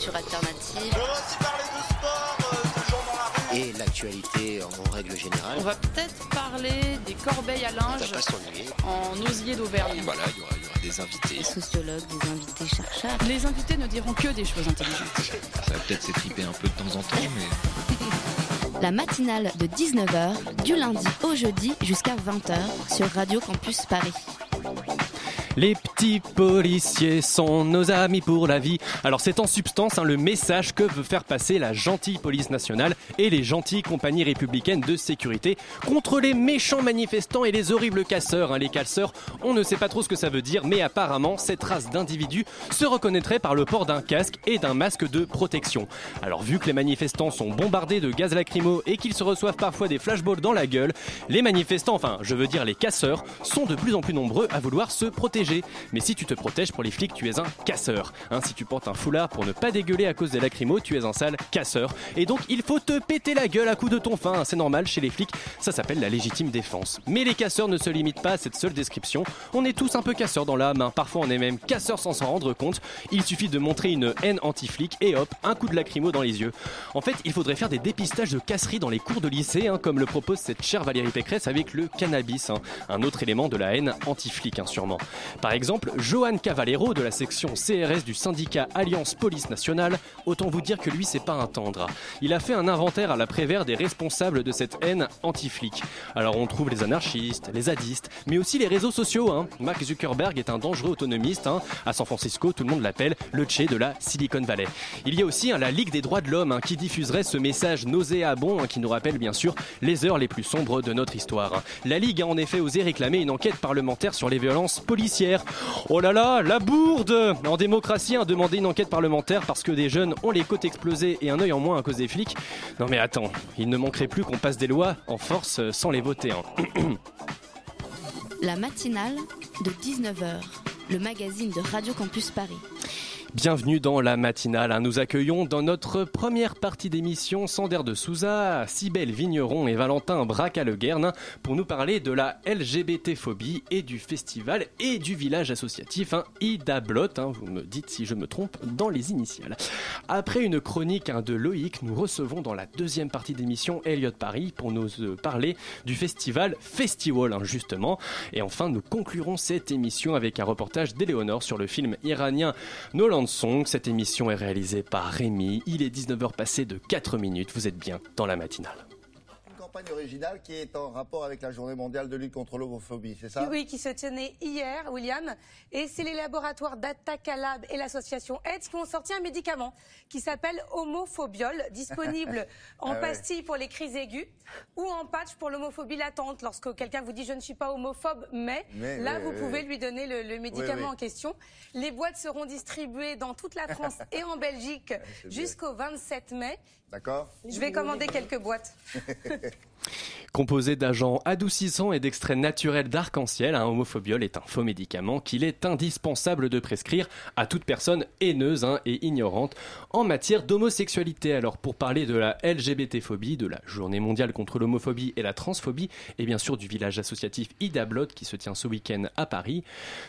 culture alternative. On va aussi parler de sport, euh, de gens dans la rue. Et l'actualité en règle générale. On va peut-être parler des corbeilles à linge va pas s'ennuyer. en osier d'Auvergne. Voilà, il y aura, il y aura des invités. Des sociologues, des invités chercheurs. Les invités ne diront que des choses intelligentes. Ça va peut-être s'étriper un peu de temps en temps, mais La matinale de 19h, du lundi au jeudi jusqu'à 20h sur Radio Campus Paris. Les petits policiers sont nos amis pour la vie. Alors c'est en substance hein, le message que veut faire passer la gentille police nationale et les gentilles compagnies républicaines de sécurité contre les méchants manifestants et les horribles casseurs. hein. Les casseurs, on ne sait pas trop ce que ça veut dire, mais apparemment cette race d'individus se reconnaîtrait par le port d'un casque et d'un masque de protection. Alors vu que les manifestants sont bombardés de gaz lacrymo et qu'ils se reçoivent parfois des flashballs dans la gueule, les manifestants, enfin je veux dire les casseurs, sont de plus en plus nombreux à vouloir se protéger. Mais si tu te protèges pour les flics, tu es un casseur. Hein, si tu portes un foulard pour ne pas dégueuler à cause des lacrymos, tu es un sale casseur. Et donc il faut te péter la gueule à coups de ton fin. C'est normal chez les flics, ça s'appelle la légitime défense. Mais les casseurs ne se limitent pas à cette seule description. On est tous un peu casseurs dans l'âme. hein. Parfois on est même casseurs sans s'en rendre compte. Il suffit de montrer une haine anti-flic et hop, un coup de lacrymo dans les yeux. En fait, il faudrait faire des dépistages de casseries dans les cours de lycée, hein, comme le propose cette chère Valérie Pécresse avec le cannabis, hein, un autre élément de la haine anti-flic, sûrement. Par exemple, Johan Cavallero de la section CRS du syndicat Alliance Police Nationale, autant vous dire que lui c'est pas un tendre. Il a fait un inventaire à la Prévert des responsables de cette haine anti-flic. Alors on trouve les anarchistes, les zadistes, mais aussi les réseaux sociaux. hein. Mark Zuckerberg est un dangereux autonomiste. hein. À San Francisco, tout le monde l'appelle le Che de la Silicon Valley. Il y a aussi hein, la Ligue des droits de l'homme qui diffuserait ce message nauséabond qui nous rappelle bien sûr les heures les plus sombres de notre histoire. La Ligue a en effet osé réclamer une enquête parlementaire sur les violences policières. Oh là là, la bourde En démocratie, hein, demander une enquête parlementaire parce que des jeunes ont les côtes explosées et un œil en moins à cause des flics. Non mais attends, il ne manquerait plus qu'on passe des lois en force euh, sans les voter. hein. La matinale de 19h, le magazine de Radio Campus Paris. Bienvenue dans la matinale. hein. Nous accueillons dans notre première partie d'émission Sander de Souza, Cybèle Vigneron et Valentin Braca-Le-Guerne pour nous parler de la LGBT-phobie et du festival et du village associatif hein, Ida Blot. hein. vous me dites si je me trompe dans les initiales. Après une chronique hein, de Loïc, nous recevons dans la deuxième partie d'émission Elliot Paris pour nous euh, parler du festival Festival hein, justement. Et enfin, nous conclurons cette émission avec un reportage d'Éléonore sur le film iranien Nolan Cette émission est réalisée par Rémi. Il est 19h passé de 4 minutes. Vous êtes bien dans la matinale. Campagne originale qui est en rapport avec la journée mondiale de lutte contre l'homophobie, c'est ça? Oui, qui se tenait hier, William. Et c'est les laboratoires d'Atacalab et l'association AIDS qui ont sorti un médicament qui s'appelle Homophobiol, disponible en Ah ouais. pastille pour les crises aiguës ou en patch pour l'homophobie latente. Lorsque quelqu'un vous dit je ne suis pas homophobe, mais, Mais, là oui, vous oui, pouvez oui. lui donner le, le médicament en question. Les boîtes seront distribuées dans toute la France et en Belgique bien. jusqu'au 27 mai. D'accord? Je vais commander quelques boîtes. Composé d'agents adoucissants et d'extraits naturels d'arc-en-ciel, un homophobiol est un faux médicament qu'il est indispensable de prescrire à toute personne haineuse hein, et ignorante en matière d'homosexualité. Alors pour parler de la LGBT-phobie, de la journée mondiale contre l'homophobie et la transphobie, et bien sûr du village associatif Ida Blot qui se tient ce week-end à Paris,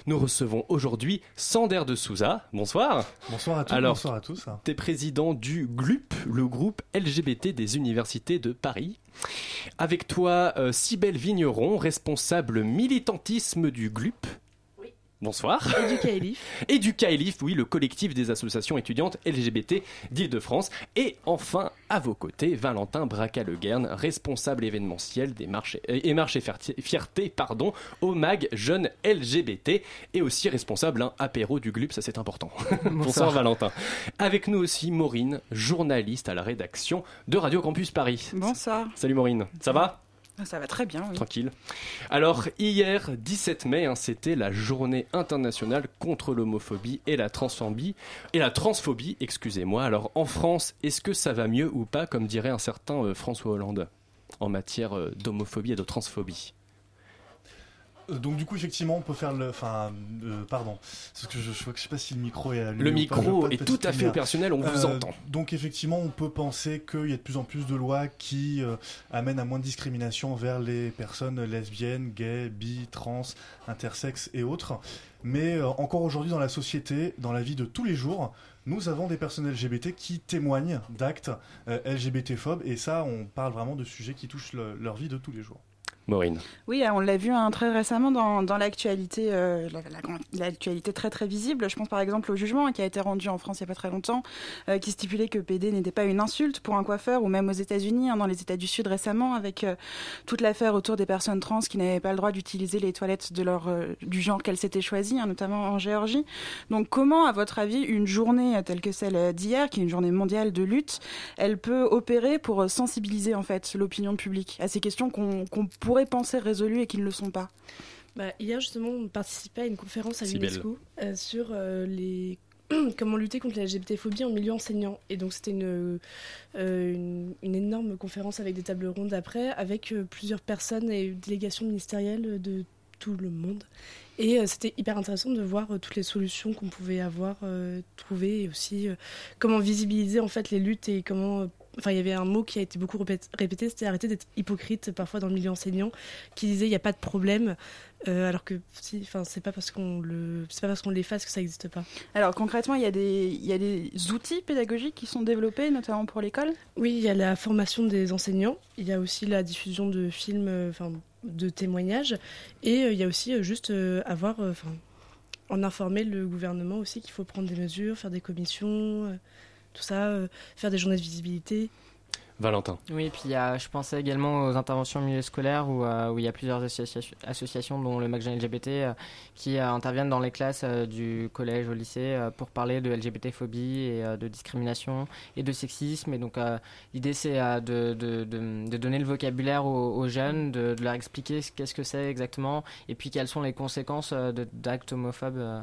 nous recevons aujourd'hui Sander de Souza. Bonsoir. Bonsoir à tous. Alors, bonsoir à tous. T'es président du GLUP, le groupe LGBT des universités de Paris. Avec toi, euh, Cybèle Vigneron, responsable militantisme du GLUP. Bonsoir. Et du CAELIF. Et du CAELIF, oui, le collectif des associations étudiantes LGBT d'Île-de-France. Et enfin, à vos côtés, Valentin Braca-Le-Guerne, responsable événementiel des marches et, et marches et fierté, pardon, au MAG Jeunes LGBT. Et aussi responsable, hein, apéro du GLUP, ça c'est important. Bonsoir Valentin. Avec nous aussi Maureen, journaliste à la rédaction de Radio Campus Paris. Bonsoir. Salut Maureen, ça va? Ça va très bien. Tranquille. Alors, hier, 17 mai, hein, c'était la journée internationale contre l'homophobie et la transphobie. Et la transphobie, excusez-moi. Alors, en France, est-ce que ça va mieux ou pas, comme dirait un certain euh, François Hollande, en matière euh, d'homophobie et de transphobie? Donc du coup effectivement on peut faire le, enfin, euh, pardon, parce que je, je, vois que je sais pas si le micro est allumé Le micro pas est tout à fait opérationnel, on vous Euh, entend. Donc effectivement, on peut penser qu'il y a de plus en plus de lois qui euh, amènent à moins de discrimination vers les personnes lesbiennes, gays, bi, trans, intersexes et autres. Mais euh, encore aujourd'hui dans la société, dans la vie de tous les jours, nous avons des personnes LGBT qui témoignent d'actes euh, LGBT-phobes, et ça, on parle vraiment de sujets qui touchent le- leur vie de tous les jours. Maureen. Oui, on l'a vu hein, très récemment dans, dans l'actualité, euh, la- la- l'actualité très très visible. Je pense par exemple au jugement qui a été rendu en France il n'y a pas très longtemps, euh, qui stipulait que PD n'était pas une insulte pour un coiffeur, ou même aux États-Unis, hein, dans les États du Sud récemment, avec euh, toute l'affaire autour des personnes trans qui n'avaient pas le droit d'utiliser les toilettes de leur euh, du genre qu'elles s'étaient choisies, hein, notamment en Géorgie. Donc comment, à votre avis, une journée euh, telle que celle d'hier, qui est une journée mondiale de lutte, elle peut opérer pour euh, sensibiliser en fait l'opinion publique à ces questions qu'on qu'on pourrait penser résolues et qui ne le sont pas Bah, hier, justement, on participait à une conférence à l'UNESCO euh, sur euh, les comment lutter contre la LGBT-phobie en milieu enseignant. Et donc, c'était une, euh, une, une énorme conférence avec des tables rondes après, avec euh, plusieurs personnes et délégations ministérielles de tout le monde. Et euh, c'était hyper intéressant de voir euh, toutes les solutions qu'on pouvait avoir euh, trouvées et aussi euh, comment visibiliser en fait les luttes et comment. Enfin, il y avait un mot qui a été beaucoup répét- répété, c'était arrêter d'être hypocrite parfois dans le milieu enseignant, qui disait il n'y a pas de problème, euh, alors que si, enfin, c'est pas parce qu'on le, c'est pas parce qu'on l'efface que ça n'existe pas. Alors concrètement, il y, a des, il y a des outils pédagogiques qui sont développés, notamment pour l'école? Oui, il y a la formation des enseignants, il y a aussi la diffusion de films, euh, enfin, de témoignages, et euh, il y a aussi juste avoir, enfin, en informer le gouvernement aussi qu'il faut prendre des mesures, faire des commissions, tout ça, euh, faire des journées de visibilité. Valentin. Oui, puis il y a, je pensais également aux interventions au milieu scolaire où, euh, où il y a plusieurs associations, associations dont le MAC Jeune LGBT euh, qui euh, interviennent dans les classes euh, du collège au lycée euh, pour parler de LGBT-phobie et euh, de discrimination et de sexisme. Et donc euh, l'idée c'est euh, de, de, de, de donner le vocabulaire aux, aux jeunes, de, de leur expliquer ce- qu'est-ce que c'est exactement et puis quelles sont les conséquences euh, de- d'actes homophobes.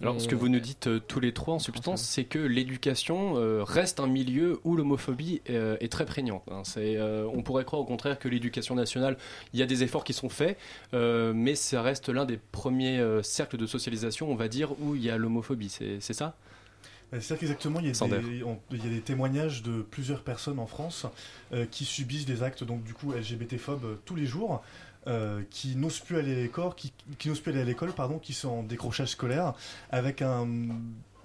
Alors, ce que vous nous dites euh, tous les trois en substance, c'est que l'éducation euh, reste un milieu où l'homophobie euh, est très prégnante. hein. C'est, euh, on pourrait croire au contraire que l'éducation nationale, il y a des efforts qui sont faits, euh, mais ça reste l'un des premiers euh, cercles de socialisation, on va dire, où il y a l'homophobie. C'est, c'est ça? C'est-à-dire qu'exactement, il, y a des- on- il y a des témoignages de plusieurs personnes en France euh, qui subissent des actes donc du coup LGBT-phobes euh, tous les jours, euh, qui n'osent plus aller à l'école, qui, qui n'osent plus aller à l'école, pardon, qui sont en décrochage scolaire, avec un-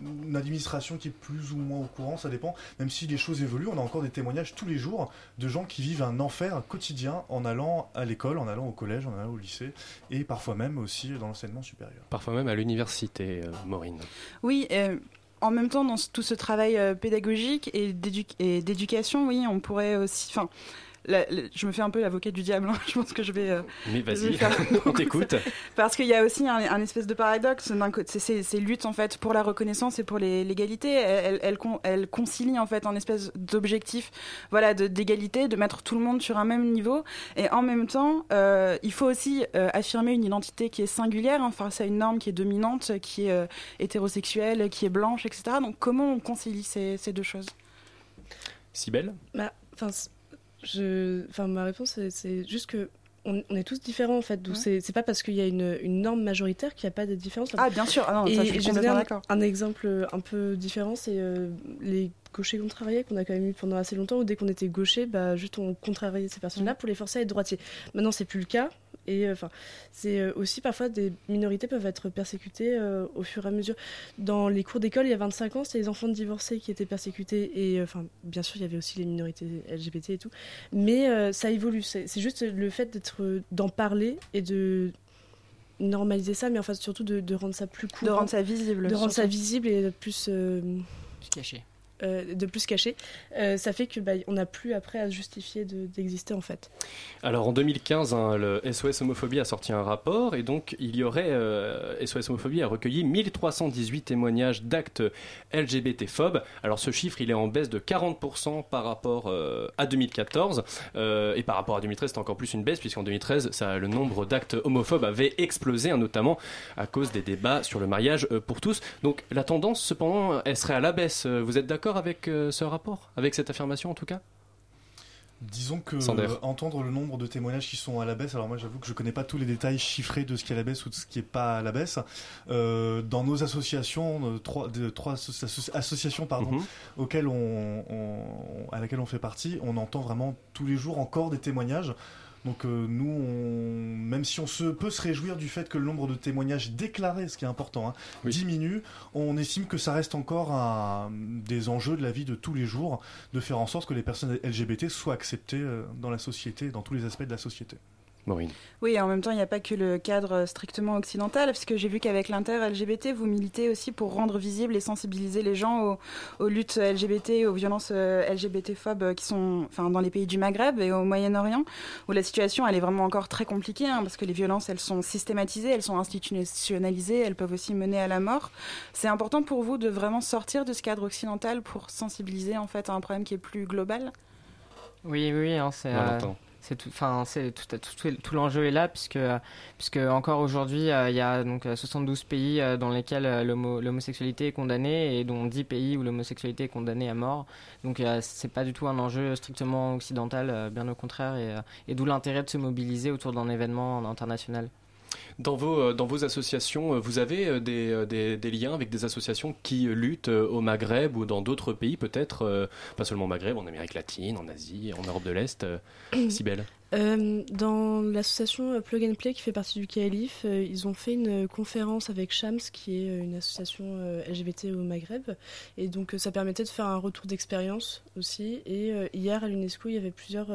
une administration qui est plus ou moins au courant, ça dépend. Même si les choses évoluent, on a encore des témoignages tous les jours de gens qui vivent un enfer quotidien en allant à l'école, en allant au collège, en allant au lycée, et parfois même aussi dans l'enseignement supérieur. Parfois même à l'université, euh, Maureen. Oui, euh, en même temps, dans tout ce travail euh, pédagogique et d'édu- et d'éducation, oui, on pourrait aussi. Enfin, la- la- je me fais un peu l'avocat du diable. hein. Je pense que je vais. euh, Mais vas-y, on t'écoute. Parce qu'il y a aussi un, un espèce de paradoxe. D'un côté, c'est- c'est ces luttes en fait pour la reconnaissance et pour les- l'égalité. Elles, elles, elles con- elles concilient en fait un espèce d'objectif, voilà, de- d'égalité, de, mettre tout le monde sur un même niveau. Et en même temps, euh, il faut aussi euh, affirmer une identité qui est singulière hein, face à une norme qui est dominante, qui est euh, hétérosexuelle, qui est blanche, etc. Donc comment on concilie ces, ces deux choses? Si belle Bah, je, enfin, ma réponse c'est- juste que on, on est tous différents en fait. Donc Ouais. c'est pas parce qu'il y a une, une norme majoritaire qu'il n'y a pas de différence. Ah, bien sûr. Ah non, Et ça, je suis d'accord. un, un exemple un peu différent, c'est euh, les gauchers contrariés qu'on a quand même eu pendant assez longtemps, où dès qu'on était gaucher, bah, juste on contrariait ces personnes-là pour les forcer à être droitiers. Maintenant, c'est plus le cas. Et euh, enfin, c'est euh, aussi parfois des minorités peuvent être persécutées euh, au fur et à mesure. Dans les cours d'école, il y a 25 ans, c'était les enfants de divorcés qui étaient persécutés. Et euh, enfin, bien sûr, il y avait aussi les minorités LGBT et tout. Mais euh, ça évolue. C'est c'est juste le fait d'être, d'en parler et de normaliser ça, mais enfin surtout de, de rendre ça plus cool. De rendre ça visible. De rendre ça visible et de plus, euh, Plus caché. Euh, de plus caché. Euh, ça fait que bah, on n'a plus après à se justifier de- d'exister en fait. Alors en 2015, hein, le SOS Homophobie a sorti un rapport et donc il y aurait euh, SOS Homophobie a recueilli 1318 témoignages d'actes LGBT-phobes. Alors ce chiffre, il est en baisse de 40% par rapport euh, à 2014 euh, et par rapport à 2013, c'est encore plus une baisse puisqu'en 2013, ça, le nombre d'actes homophobes avait explosé, hein, notamment à cause des débats sur le mariage euh, pour tous. Donc la tendance, cependant, elle serait à la baisse. Euh, Vous êtes d'accord avec euh, ce rapport, avec cette affirmation en tout cas? Disons que Sander. euh, entendre le nombre de témoignages qui sont à la baisse, alors moi j'avoue que je connais pas tous les détails chiffrés de ce qui est à la baisse ou de ce qui est pas à la baisse. Euh, dans nos associations, trois, de, trois asso- asso- associations pardon, Mhm. auxquelles on, on- à laquelle on fait partie, on entend vraiment tous les jours encore des témoignages Donc euh, nous, on... même si on se peut se réjouir du fait que le nombre de témoignages déclarés, ce qui est important, hein, diminue, on estime que ça reste encore un... des enjeux de la vie de tous les jours, de faire en sorte que les personnes LGBT soient acceptées euh, dans la société, dans tous les aspects de la société. Oui, et en même temps, il n'y a pas que le cadre strictement occidental, parce que j'ai vu qu'avec l'inter-LGBT, vous militez aussi pour rendre visible et sensibiliser les gens aux, luttes LGBT, aux violences euh, LGBT-phobes qui sont enfin, dans les pays du Maghreb et au Moyen-Orient, où la situation, elle est vraiment encore très compliquée, hein, parce que les violences, elles sont systématisées, elles sont institutionnalisées, elles peuvent aussi mener à la mort. C'est important pour vous de vraiment sortir de ce cadre occidental pour sensibiliser en fait à un problème qui est plus global? Oui, oui, hein, c'est c'est tout, enfin, tout, l'enjeu est là puisque, puisque encore aujourd'hui, euh, il y a donc 72 pays euh, dans lesquels l'homosexualité est condamnée et dont 10 pays où l'homosexualité est condamnée à mort. Donc euh, c'est pas du tout un enjeu strictement occidental, bien au contraire, et d'où l'intérêt de se mobiliser autour d'un événement international. Dans vos, euh, dans vos associations, euh, vous avez euh, des, des, des, liens avec des associations qui luttent au Maghreb ou dans d'autres pays, peut-être, pas seulement au Maghreb, en Amérique latine, en Asie, en Europe de l'Est Sibelle euh, dans l'association euh, Plug and Play qui fait partie du KLIF, euh, ils ont fait une conférence avec Shams, qui est une association LGBT au Maghreb. Et donc ça permettait de faire un retour d'expérience aussi. Et hier à l'UNESCO, il y avait plusieurs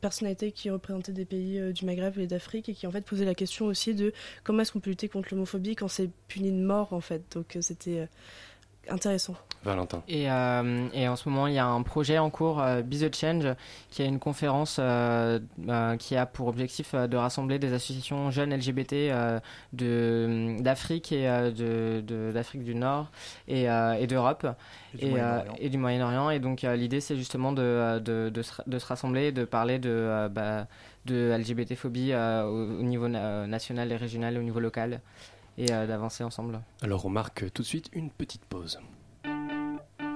personnalités qui représentaient des pays du Maghreb et d'Afrique et qui en fait posaient la question aussi de comment est-ce qu'on peut lutter contre l'homophobie quand c'est puni de mort en fait. Donc c'était intéressant. Valentin. Et, euh, et, en ce moment, il y a un projet en cours, euh, Be the Change, qui est une conférence euh, euh, qui a pour objectif de rassembler des associations jeunes LGBT de, d'Afrique et de, d'Afrique du Nord et, et d'Europe et, et, du Moyen-Orient. Et donc, l'idée, c'est justement de, de, de, se, de, se, rassembler, de parler de, bah, de LGBT-phobie au, au, niveau national et régional et au niveau local et d'avancer ensemble. Alors, on marque tout de suite une petite pause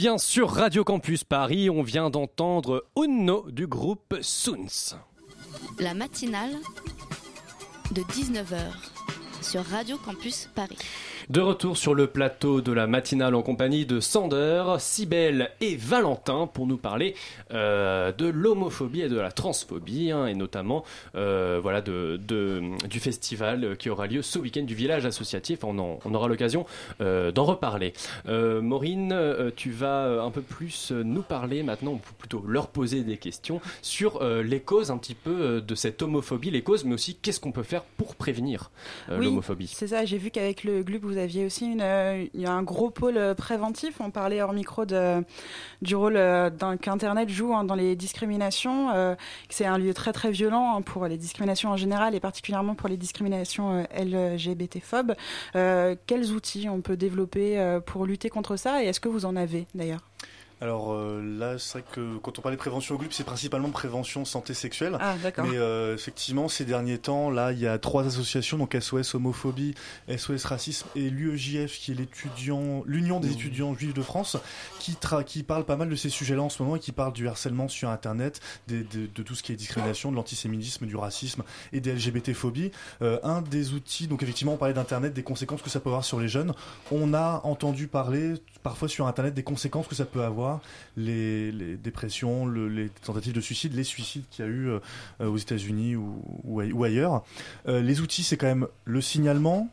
Bien sur Radio Campus Paris. On vient d'entendre Uno du groupe Soons. La matinale de 19h sur Radio Campus Paris. De retour sur le plateau de la matinale en compagnie de Sander, Sibelle et Valentin pour nous parler euh, de l'homophobie et de la transphobie, hein, et notamment euh, voilà, de, de- du festival qui aura lieu ce week-end du village associatif. On, en- on aura l'occasion euh, d'en reparler. Maureen, tu vas un peu plus nous parler maintenant, ou plutôt leur poser des questions sur les causes un petit peu de cette homophobie, les causes, mais aussi qu'est-ce qu'on peut faire pour prévenir Oui, l'homophobie. C'est ça, j'ai vu qu'avec le GLUB, vous aviez aussi euh, un gros pôle euh, préventif. On parlait hors micro du rôle euh, qu'Internet joue hein, dans les discriminations. c'est un lieu très très violent hein, pour les discriminations en général et particulièrement pour les discriminations LGBT-phobes. Euh, quels outils on peut développer pour lutter contre ça et est-ce que vous en avez d'ailleurs? Alors euh, là, c'est vrai que quand on parle de prévention au GLUB, c'est principalement prévention santé sexuelle. Ah, d'accord. Mais euh, effectivement, ces derniers temps, là, il y a trois associations, donc SOS homophobie, SOS racisme et l'UEJF, qui est l'étudiant, l'Union des étudiants juifs de France, qui, tra- qui parle pas mal de ces sujets-là en ce moment et qui parle du harcèlement sur Internet, des- de, de tout ce qui est discrimination, de l'antisémitisme, du racisme et des LGBT-phobies. Euh, un des outils, donc effectivement, on parlait d'Internet, des conséquences que ça peut avoir sur les jeunes. On a entendu parler parfois sur Internet des conséquences que ça peut avoir, les, les dépressions, le- les tentatives de suicide, les suicides qu'il y a eu euh, aux États-Unis ou, ou ai- ou ailleurs. Euh, les outils, c'est quand même le signalement.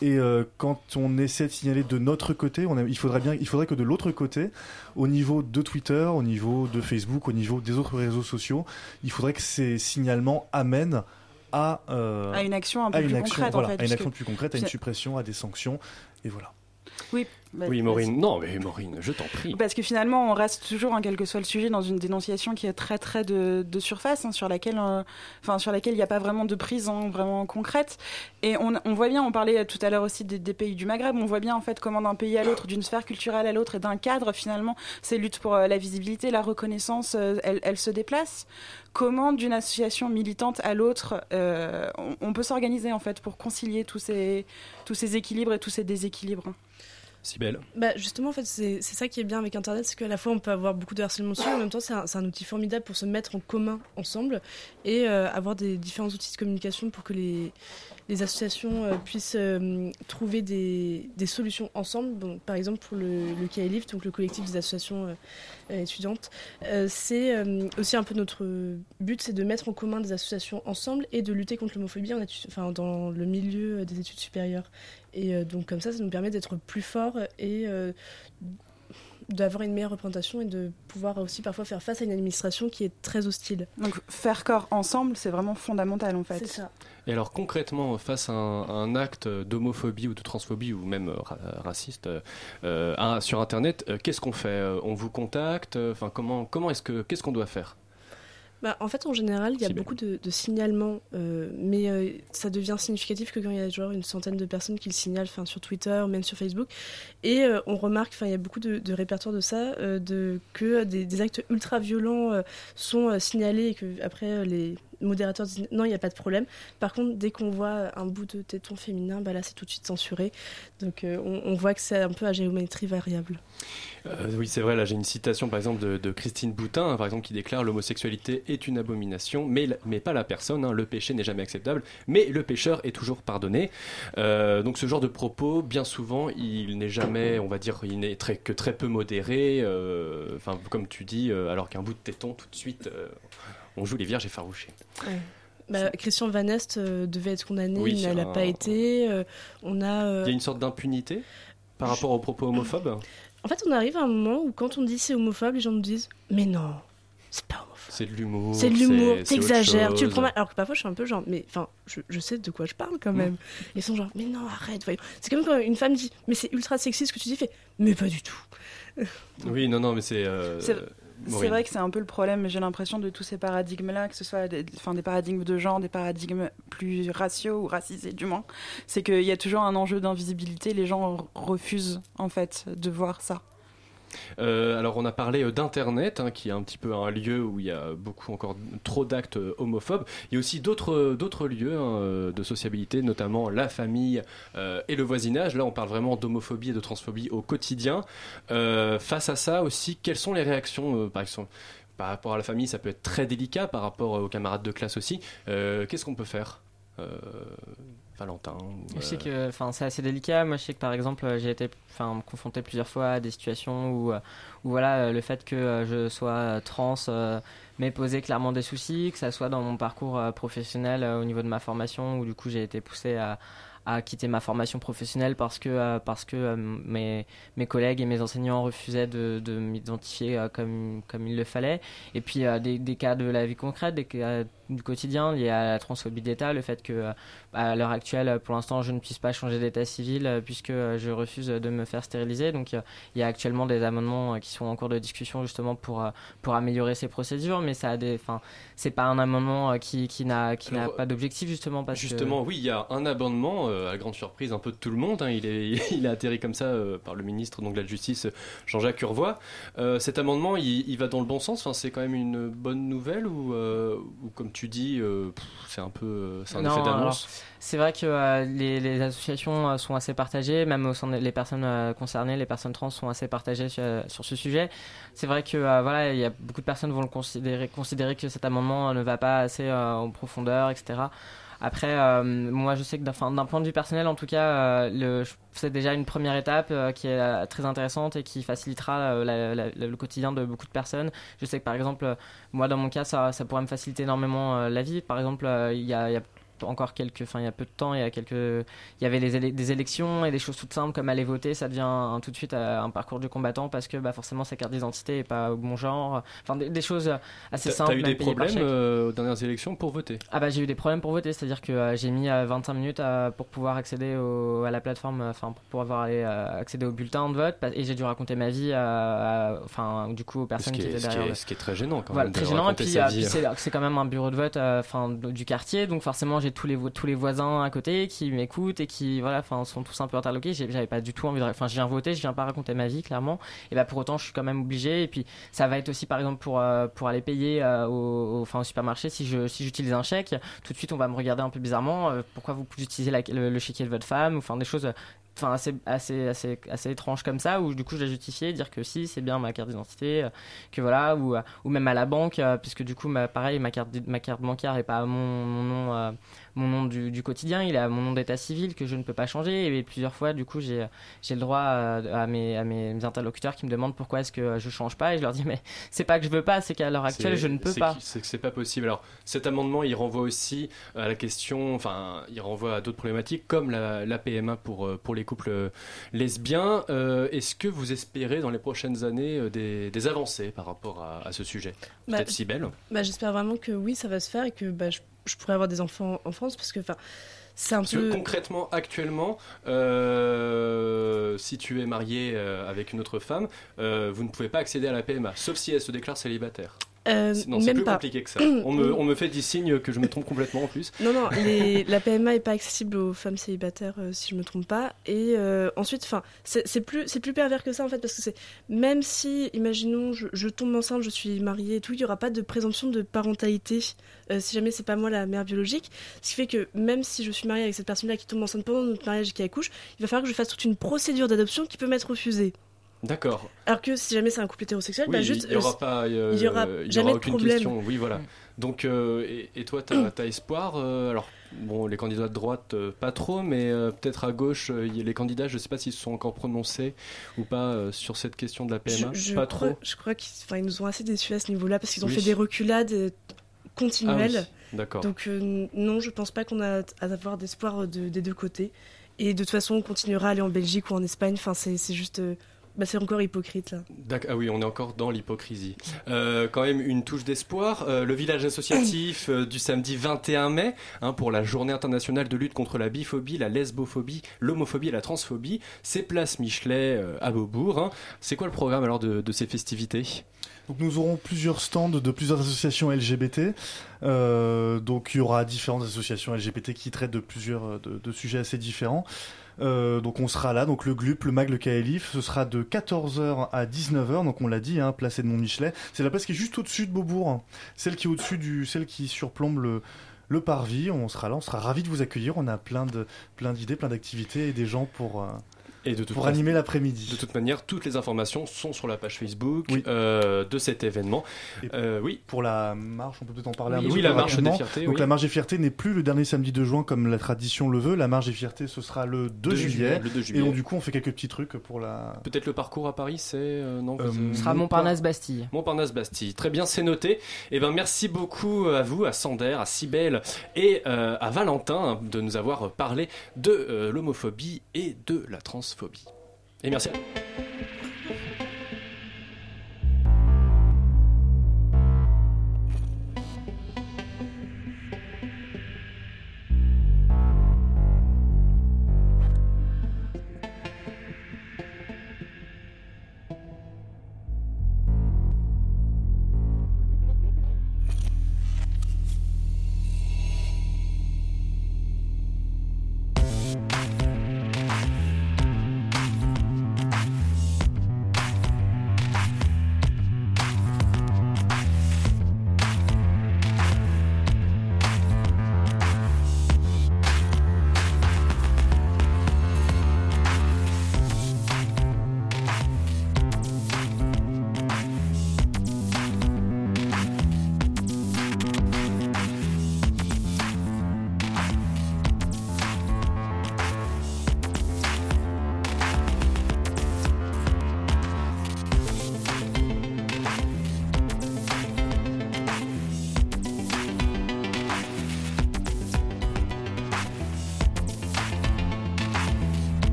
Et euh, quand on essaie de signaler de notre côté, on a- il faudrait bien, il faudrait que de l'autre côté, au niveau de Twitter, au niveau de Facebook, au niveau des autres réseaux sociaux, il faudrait que ces signalements amènent à, euh, À une action un peu à une plus action, concrète, en voilà, fait, à une puisque- action plus concrète, à une c'est- suppression, à des sanctions, et voilà. Oui, bah, Oui. Maureen. Non, mais Maureen, je t'en prie. Parce que finalement, on reste toujours, hein, quel que soit le sujet, dans une dénonciation qui est très très de, de surface, hein, sur laquelle, euh, sur laquelle il n'y a pas vraiment de prise hein, vraiment concrète. Et on, on voit bien, on parlait tout à l'heure aussi des, des pays du Maghreb, on voit bien en fait comment d'un pays à l'autre, d'une sphère culturelle à l'autre et d'un cadre, finalement, ces luttes pour euh, la visibilité, la reconnaissance, euh, elles, elles se déplacent. Comment d'une association militante à l'autre, on, on peut s'organiser en fait pour concilier tous ces tous ces équilibres et tous ces déséquilibres? Belle. Bah justement, en fait, c'est ça qui est bien avec Internet, c'est qu'à la fois on peut avoir beaucoup de harcèlement dessus, en même temps c'est un, un outil formidable pour se mettre en commun ensemble et euh, avoir des différents outils de communication pour que les, les associations euh, puissent euh, trouver des, des solutions ensemble. Donc, par exemple, pour le, le KLIF, donc le collectif des associations euh, étudiantes, euh, c'est euh, aussi un peu notre but, c'est de mettre en commun des associations ensemble et de lutter contre l'homophobie enfin, dans le milieu des études supérieures. Et donc comme ça, ça nous permet d'être plus forts et d'avoir une meilleure représentation et de pouvoir aussi parfois faire face à une administration qui est très hostile. Donc faire corps ensemble, c'est vraiment fondamental en fait. C'est ça. Et alors concrètement, face à un, à un acte d'homophobie ou de transphobie ou même euh, ra- raciste euh, euh, sur Internet, euh, qu'est-ce qu'on fait? On vous contacte? Enfin, comment, comment est-ce que qu'est-ce qu'on doit faire? Bah, en fait, en général, il y a beaucoup de, de signalements, euh, mais euh, ça devient significatif que quand il y a genre une centaine de personnes qui le signalent, sur Twitter, même sur Facebook, et euh, on remarque, il y a beaucoup de, de répertoires de ça, de que des, des actes ultra violents euh, sont signalés et que après les modérateurs disent non, il n'y a pas de problème. Par contre, dès qu'on voit un bout de téton féminin, bah là c'est tout de suite censuré. Donc euh, on, voit que c'est un peu à géométrie variable. Euh, oui, c'est vrai. Là, j'ai une citation, par exemple, de, Christine Boutin, hein, par exemple, qui déclare l'homosexualité est une abomination, mais, mais pas la personne. hein. le péché n'est jamais acceptable, mais le pécheur est toujours pardonné. Euh, donc, ce genre de propos, bien souvent, il n'est jamais, on va dire, il n'est très, que très peu modéré. euh, Enfin, comme tu dis, euh, alors qu'un bout de téton, tout de suite, euh, on joue les vierges effarouchées. Bah, Christian Van Est euh, devait être condamné, Oui, il n'a un- pas été. euh, on a. euh, Il y a une sorte d'impunité par rapport aux propos homophobes. En fait, on arrive à un moment où quand on dit c'est homophobe, les gens nous disent mais non, c'est pas homophobe. C'est de l'humour. C'est de l'humour, t'exagères, tu le prends mal. Alors que parfois je suis un peu genre, mais enfin, je, je sais de quoi je parle quand même. Ils sont genre, mais non, arrête, voyons. C'est comme quand une femme dit, mais c'est ultra sexy ce que tu dis, fait, mais pas du tout. Oui, non, non, mais c'est. C'est vrai que c'est un peu le problème, j'ai l'impression, de tous ces paradigmes-là, que ce soit des, enfin, des paradigmes de genre, des paradigmes plus raciaux ou racisés du moins. C'est qu'il y a toujours un enjeu d'invisibilité, les gens refusent en fait de voir ça. Euh, alors on a parlé euh, d'internet, hein, qui est un petit peu un lieu où il y a beaucoup encore trop d'actes euh, homophobes. Il y a aussi d'autres lieux hein, de sociabilité, notamment la famille et le voisinage. Là, on parle vraiment d'homophobie et de transphobie au quotidien. Face à ça aussi, quelles sont les réactions, par exemple par rapport à la famille, ça peut être très délicat par rapport aux camarades de classe aussi. Qu'est-ce qu'on peut faire? Valentin ou, Je sais euh, que c'est assez délicat. Moi, je sais que par exemple, euh, j'ai été confronté plusieurs fois à des situations où, euh, où voilà, le fait que je sois trans m'ait posé clairement des soucis, que ça soit dans mon parcours professionnel au niveau de ma formation, où du coup j'ai été poussé à, à quitter ma formation professionnelle parce que, euh, parce que euh, mes, mes collègues et mes enseignants refusaient de, de m'identifier euh, comme, comme il le fallait. Et puis des, des cas de la vie concrète, des cas du quotidien liés à la transphobie d'État, le fait que euh, à l'heure actuelle, pour l'instant, je ne puisse pas changer d'état civil euh, puisque euh, je refuse de me faire stériliser. Donc euh, il y a actuellement des amendements qui sont en cours de discussion justement pour, pour améliorer ces procédures, mais ça a des, enfin, c'est pas un amendement qui, qui n'a qui n'a Alors, pas d'objectif justement parce Justement, que oui, il y a un abondement, euh, à la grande surprise un peu de tout le monde. hein, il, est, il a atterri comme ça euh, par le ministre donc, de la Justice, Jean-Jacques Urvoy. Euh, cet amendement, il, il va dans le bon sens. Enfin, c'est quand même une bonne nouvelle ou, euh, ou comme tu dis, euh, c'est un peu, euh, c'est un Non, effet d'annonce. C'est vrai que euh, les, les associations sont assez partagées, même au sein des les personnes concernées, les personnes trans sont assez partagées sur, sur ce sujet. C'est vrai que voilà, il y a beaucoup de personnes vont le considérer, considérer que cet amendement ne va pas assez en profondeur, etc. Après, euh, moi, je sais que d'un point de vue personnel, en tout cas, euh, c'est déjà une première étape euh, qui est euh, très intéressante et qui facilitera euh, le quotidien de beaucoup de personnes. Je sais que par exemple, euh, moi, dans mon cas, ça, pourrait me faciliter énormément euh, la vie. Par exemple, euh, il y a encore quelques, enfin il y a peu de temps, il y a quelques, il y avait les éle- des élections et des choses toutes simples comme aller voter, ça devient un- tout de suite euh, un parcours du combattant parce que bah, forcément sa carte d'identité est pas au bon genre, enfin des, des choses assez T'as simples. t'as eu des problèmes euh, aux dernières élections pour voter? Ah bah j'ai eu des problèmes pour voter, c'est-à-dire que euh, j'ai mis euh, 25 minutes euh, pour pouvoir accéder au- à la plateforme, euh, enfin pour pouvoir aller euh, accéder au bulletin de vote et j'ai dû raconter ma vie, euh, enfin du coup aux personnes qui, étaient ce, qui derrière. est, ce qui est très gênant quand voilà, même. très gênant. Et puis, euh, puis c'est quand même un bureau de vote euh, enfin du quartier, donc forcément j'ai tous les tous les voisins à côté qui m'écoutent et qui voilà, enfin sont tous un peu interloqués. J'avais pas du tout envie de, enfin je viens voter, je viens pas raconter ma vie clairement. Et bah pour autant je suis quand même obligé. Et puis ça va être aussi par exemple pour euh, pour aller payer euh, au, enfin au supermarché si je si j'utilise un chèque, tout de suite on va me regarder un peu bizarrement. euh, pourquoi vous utilisez le, le chéquier de votre femme enfin des choses enfin assez assez assez assez étrange comme ça où du coup je dois justifier dire que si c'est bien ma carte d'identité euh, que voilà ou euh, ou même à la banque euh, puisque du coup ma, pareil ma carte ma carte bancaire est pas mon, mon nom mon nom du, du quotidien il est à mon nom d'état civil que je ne peux pas changer et plusieurs fois du coup j'ai j'ai le droit à mes à mes interlocuteurs qui me demandent pourquoi est-ce que je change pas et je leur dis mais c'est pas que je veux pas c'est qu'à l'heure actuelle je ne peux pas C'est que c'est pas possible. Alors, cet amendement, il renvoie aussi à la question, enfin, il renvoie à d'autres problématiques comme la, la PMA pour, pour les couples euh, lesbiens. Euh, Est-ce que vous espérez dans les prochaines années euh, des, des avancées par rapport à, à ce sujet Bah, Peut-être si belle Bah, J'espère vraiment que oui, ça va se faire et que bah, je, je pourrais avoir des enfants en France parce que un Parce que peu. concrètement, actuellement, euh, si tu es marié euh, avec une autre femme, euh, vous ne pouvez pas accéder à la PMA, sauf si elle se déclare célibataire. Euh, C'est- non, c'est plus pas. compliqué que ça. On me, on me fait des signes que je me trompe complètement en plus. Non, non, les- la PMA est pas accessible aux femmes célibataires, euh, si je me trompe pas. Et euh, ensuite, enfin, c'est plus, c'est plus pervers que ça en fait, parce que c'est même si, imaginons, je, je tombe enceinte, je suis mariée et tout, il y aura pas de présomption de parentalité si jamais c'est pas moi la mère biologique. Ce qui fait que même si je suis mariée avec cette personne-là qui tombe enceinte pendant notre mariage et qui accouche, il va falloir que je fasse toute une procédure d'adoption qui peut m'être refusée. D'accord. Alors que si jamais c'est un couple hétérosexuel, Oui, bah juste. il n'y aura pas, euh, il y aura il y jamais de aucune problème. question. Oui, voilà. Donc, euh, et, et toi, tu as, espoir euh, Alors, bon, les candidats de droite, euh, pas trop, mais euh, peut-être à gauche, euh, les candidats, je ne sais pas s'ils se sont encore prononcés ou pas euh, sur cette question de la PMA. Je, je pas crois, trop. je crois qu'ils nous ont assez déçus à ce niveau-là parce qu'ils ont Oui. fait des reculades euh, continuelles. Ah oui, d'accord. Donc euh, non, je pense pas qu'on a à avoir d'espoir de- des deux côtés. Et de toute façon, on continuera à aller en Belgique ou en Espagne. Enfin, c'est juste, euh, bah, c'est encore hypocrite là. Ah oui, on est encore dans l'hypocrisie. Euh, quand même une touche d'espoir. Euh, le village associatif euh, du samedi 21 mai hein, pour la journée internationale de lutte contre la biphobie, la lesbophobie, l'homophobie et la transphobie. C'est place Michelet euh, à Beaubourg. hein. C'est quoi le programme alors de, de ces festivités? Donc nous aurons plusieurs stands de plusieurs associations LGBT. Euh, donc il y aura différentes associations LGBT qui traitent de plusieurs de, de sujets assez différents. Euh, donc on sera là, donc le GLUP, le MAG, le KLIF, ce sera de 14h à 19h, donc on l'a dit, hein, placé de Mont-Michelet. C'est la place qui est juste au-dessus de Beaubourg, celle qui est au-dessus du, celle qui surplombe le, parvis. On sera là, on sera ravis de vous accueillir. On a plein de, plein d'idées, plein d'activités et des gens pour. euh, Et de toute pour façon- animer l'après-midi. De toute manière, toutes les informations sont sur la page Facebook Oui. euh, de cet événement. Et Euh, oui, Pour la marche, on peut peut-être en parler Oui, un petit oui, peu la marche rapidement. des fiertés, Donc oui. la marche des fiertés n'est plus le dernier samedi de juin comme la tradition le veut. La marche des fiertés, ce sera le 2, 2 juillet. le 2 Et juillet. donc du coup, on fait quelques petits trucs pour la. Peut-être le parcours à Paris, c'est euh, non Euh, Ce sera Montparnasse-Bastille. Montparnasse-Bastille. Très bien, c'est noté. Et ben merci beaucoup à vous, à Sander, à Cybèle et euh, à Valentin de nous avoir parlé de euh, l'homophobie et de la transphobie. Et merci. à Vous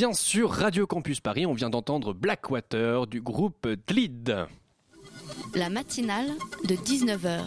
bien sur Radio Campus Paris. On vient d'entendre Blackwater du groupe Dlid. La matinale de 19h.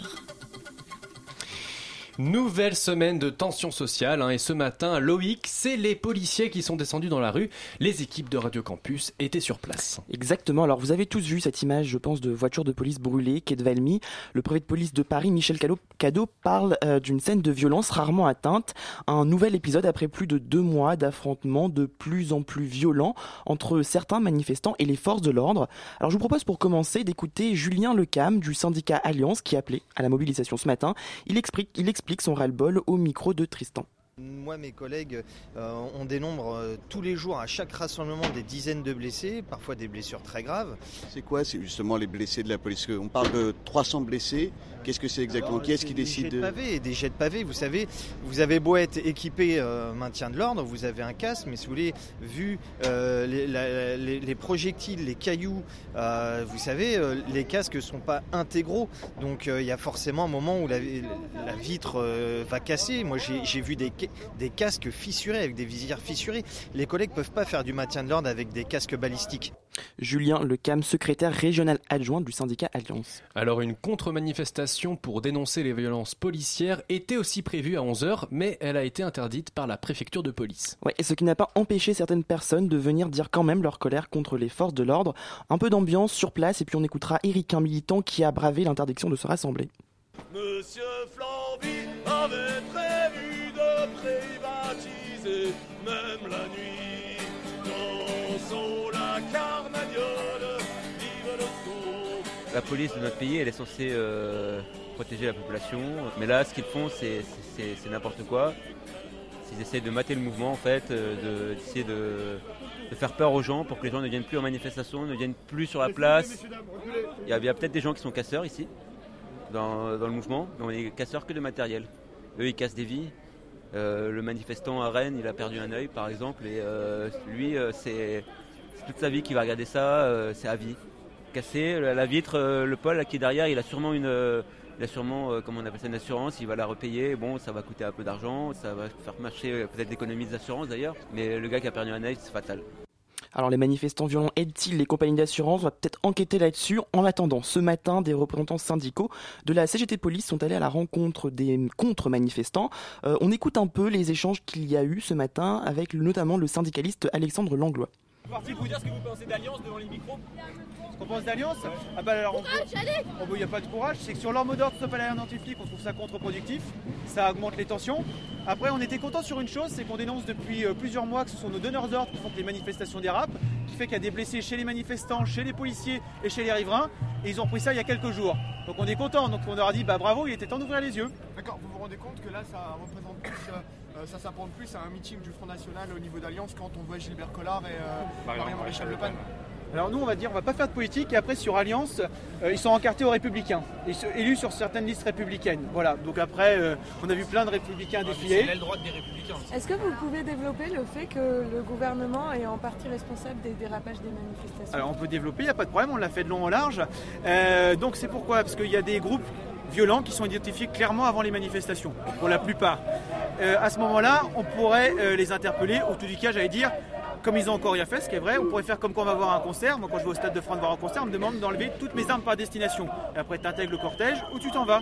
Nouvelle semaine de tension sociale hein, et ce matin, Loïc, c'est les policiers qui sont descendus dans la rue. Les équipes de Radio Campus étaient sur place. Exactement. Alors vous avez tous vu cette image, je pense, de voiture de police brûlée, quai de Valmy. Le préfet de police de Paris, Michel Cadeau, parle euh, d'une scène de violence rarement atteinte. Un nouvel épisode après plus de deux mois d'affrontements de plus en plus violents entre certains manifestants et les forces de l'ordre. Alors je vous propose pour commencer d'écouter Julien Lecam du syndicat Alliance qui appelait à la mobilisation ce matin. Il explique, il explique explique son ras-le-bol au micro de Tristan. Moi, mes collègues, euh, on dénombre euh, tous les jours à chaque rassemblement des dizaines de blessés, parfois des blessures très graves. C'est quoi? C'est justement les blessés de la police? On parle de 300 blessés. Qu'est-ce que c'est exactement Qui est-ce qui décide des jets de pavés, Des jets de pavés, vous savez, vous avez beau être équipé euh, maintien de l'ordre, vous avez un casque, mais si vous voulez, vu les, projectiles, les cailloux, vous savez, les casques ne sont pas intégraux. Donc il y a forcément un moment où la, la vitre va casser. Moi, j'ai vu des des casques fissurés, avec des visières fissurées. Les collègues ne peuvent pas faire du maintien de l'ordre avec des casques balistiques. Julien Lecam, secrétaire régional adjoint du syndicat Alliance. Alors une contre-manifestation pour dénoncer les violences policières était aussi prévue à 11h, mais elle a été interdite par la préfecture de police. Ouais, et ce qui n'a pas empêché certaines personnes de venir dire quand même leur colère contre les forces de l'ordre. Un peu d'ambiance sur place et puis on écoutera Eric, un militant qui a bravé l'interdiction de se rassembler. Monsieur Flamby avait prévu de privatiser même la nuit. Le son. La police de notre pays, elle est censée euh, protéger la population. Mais là, ce qu'ils font, c'est n'importe quoi. Ils essaient de mater le mouvement, en fait, euh, d'essayer de, de, faire peur aux gens pour que les gens ne viennent plus en manifestation, ne viennent plus sur la place. Il y a, a peut-être des gens qui sont casseurs ici dans, le mouvement, mais on est casseurs que de matériel. Eux, ils cassent des vies. Euh, le manifestant à Rennes, il a perdu un œil, par exemple, et euh, lui, euh, c'est toute sa vie qu'il va regarder ça, c'est à vie. Casser la, vitre, le Paul qui est derrière, il a sûrement une, il a sûrement, comment on appelle ça, une assurance, il va la repayer. Bon, ça va coûter un peu d'argent, ça va faire marcher peut-être l'économie d'assurance d'ailleurs, mais le gars qui a perdu un œil, c'est fatal. Alors les manifestants violents aident-ils les compagnies d'assurance? On va peut-être enquêter là-dessus. En attendant, ce matin, des représentants syndicaux de la CGT Police sont allés à la rencontre des contre-manifestants. Euh, on écoute un peu les échanges qu'il y a eu ce matin avec notamment le syndicaliste Alexandre Langlois. Parti vous dire ce que vous pensez d'Alliance devant les micros Ce qu'on pense d'Alliance Ah bah alors il n'y a pas de courage, c'est que sur leur mot d'ordre stop à l'identifié on trouve ça contre-productif, ça augmente les tensions. Après on était content sur une chose, c'est qu'on dénonce depuis euh, plusieurs mois que ce sont nos donneurs d'ordre qui font que les manifestations dérapent, qui fait qu'il y a des blessés chez les manifestants, chez les policiers et chez les riverains, et ils ont pris ça il y a quelques jours. Donc on est content, donc on leur a dit bah bravo, il était temps d'ouvrir les yeux. D'accord, vous vous rendez compte que là ça représente plus... Euh, euh, ça s'apprend plus à un meeting du Front National au niveau d'Alliance quand on voit Gilbert Collard et euh, Marion Maréchal Le Pen. Alors nous, on va dire, on va pas faire de politique. Et après, sur Alliance, euh, ils sont encartés aux Républicains, élus sur certaines listes républicaines. Voilà. Donc après, on a vu plein de Républicains ah, défiler. Est-ce que vous pouvez développer le fait que le gouvernement est en partie responsable des dérapages des manifestations? Alors on peut développer, il n'y a pas de problème. On l'a fait de long en large. donc c'est pourquoi? Parce qu'il y a des groupes violents qui sont identifiés clairement avant les manifestations, pour la plupart. Euh, à ce moment-là, on pourrait euh, les interpeller, ou tout du cas, j'allais dire, comme ils ont encore rien fait, ce qui est vrai, on pourrait faire comme quand on va voir un concert. Moi, quand je vais au stade de France voir un concert, on me demande d'enlever toutes mes armes par destination. Et après, tu intègres le cortège ou tu t'en vas.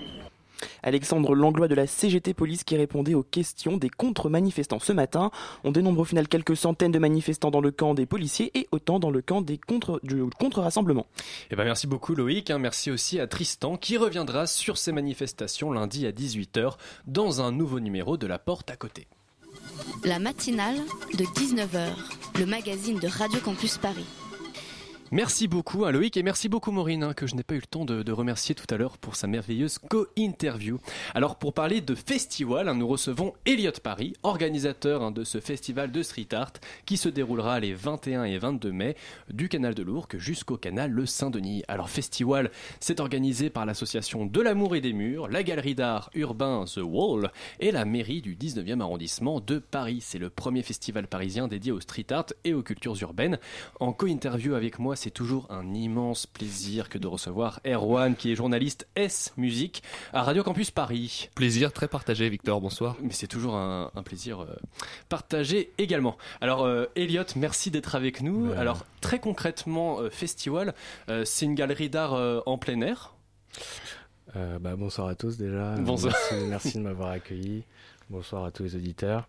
Alexandre Langlois de la CGT Police qui répondait aux questions des contre-manifestants ce matin. On dénombre au final quelques centaines de manifestants dans le camp des policiers et autant dans le camp des contre, du contre-rassemblement. Eh ben merci beaucoup Loïc, hein. merci aussi à Tristan qui reviendra sur ces manifestations lundi à 18h dans un nouveau numéro de La Porte à côté. La matinale de 19h, le magazine de Radio Campus Paris. Merci beaucoup à Loïc et merci beaucoup Maureen hein, que je n'ai pas eu le temps de, remercier tout à l'heure pour sa merveilleuse co-interview. Alors pour parler de festival, hein, nous recevons Elliot Paris, organisateur hein, de ce festival de street art qui se déroulera les 21 et 22 mai du canal de l'Ourcq jusqu'au canal Le Saint-Denis. Alors festival, c'est organisé par l'association de l'amour et des murs, la galerie d'art urbain The Wall et la mairie du 19e arrondissement de Paris. C'est le premier festival parisien dédié au street art et aux cultures urbaines. En co-interview avec moi, c'est toujours un immense plaisir que de recevoir Erwan, qui est journaliste S Musique à Radio Campus Paris. Plaisir très partagé, Victor, bonsoir. Mais c'est toujours un, plaisir euh, partagé également. Alors, euh, Elliot, merci d'être avec nous. Alors, très concrètement, euh, Festival, c'est une galerie d'art en plein air Euh, bah, bonsoir à tous déjà. Bonsoir. Merci, merci de m'avoir accueilli. Bonsoir à tous les auditeurs.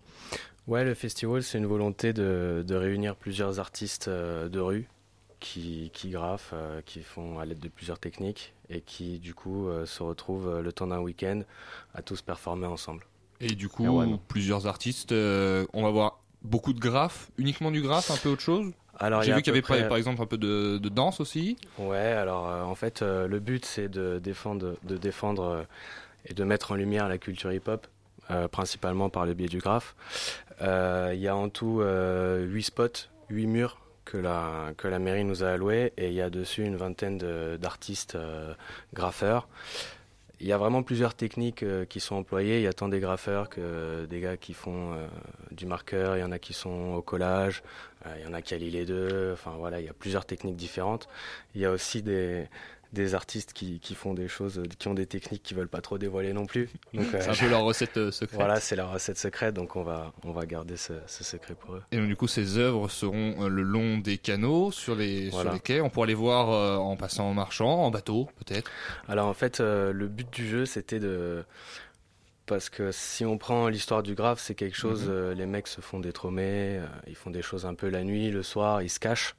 Ouais, le festival, c'est une volonté de, de réunir plusieurs artistes de rue qui, qui graffent, euh, qui font à l'aide de plusieurs techniques et qui, du coup, euh, se retrouvent euh, le temps d'un week-end à tous performer ensemble. Et du coup, Erwan. plusieurs artistes. euh, on va voir beaucoup de graphes, uniquement du graphe, un peu autre chose. Alors, J'ai a vu qu'il y avait par- près- par exemple un peu de, de danse aussi. Ouais, alors euh, en fait, euh, le but c'est de défendre, de défendre euh, et de mettre en lumière la culture hip-hop, euh, principalement par le biais du graphe. Euh, Il y a en tout euh, 8 spots, 8 murs que la, que la mairie nous a alloués et il y a dessus une vingtaine d'artistes euh, graffeurs. Il y a vraiment plusieurs techniques euh, qui sont employées. Il y a tant des graffeurs que des gars qui font euh, du marqueur. Il y en a qui sont au collage. il y en a qui allient les deux. Enfin voilà, il y a plusieurs techniques différentes. Il y a aussi des, des artistes qui, qui font des choses, qui ont des techniques qui veulent pas trop dévoiler non plus. Donc, C'est un peu leur recette, euh, secrète. Voilà, c'est leur recette secrète. Donc on va, on va garder ce, ce secret pour eux. Et donc, du coup, ces œuvres seront euh, le long des canaux, sur les, Voilà. sur les quais. On pourra les voir euh, en passant en marchant, en bateau, peut-être. Alors en fait, euh, le but du jeu, c'était de... Parce que si on prend l'histoire du graphe, c'est quelque chose, Mhm. euh, les mecs se font détrômer, euh, ils font des choses un peu la nuit, le soir, ils se cachent.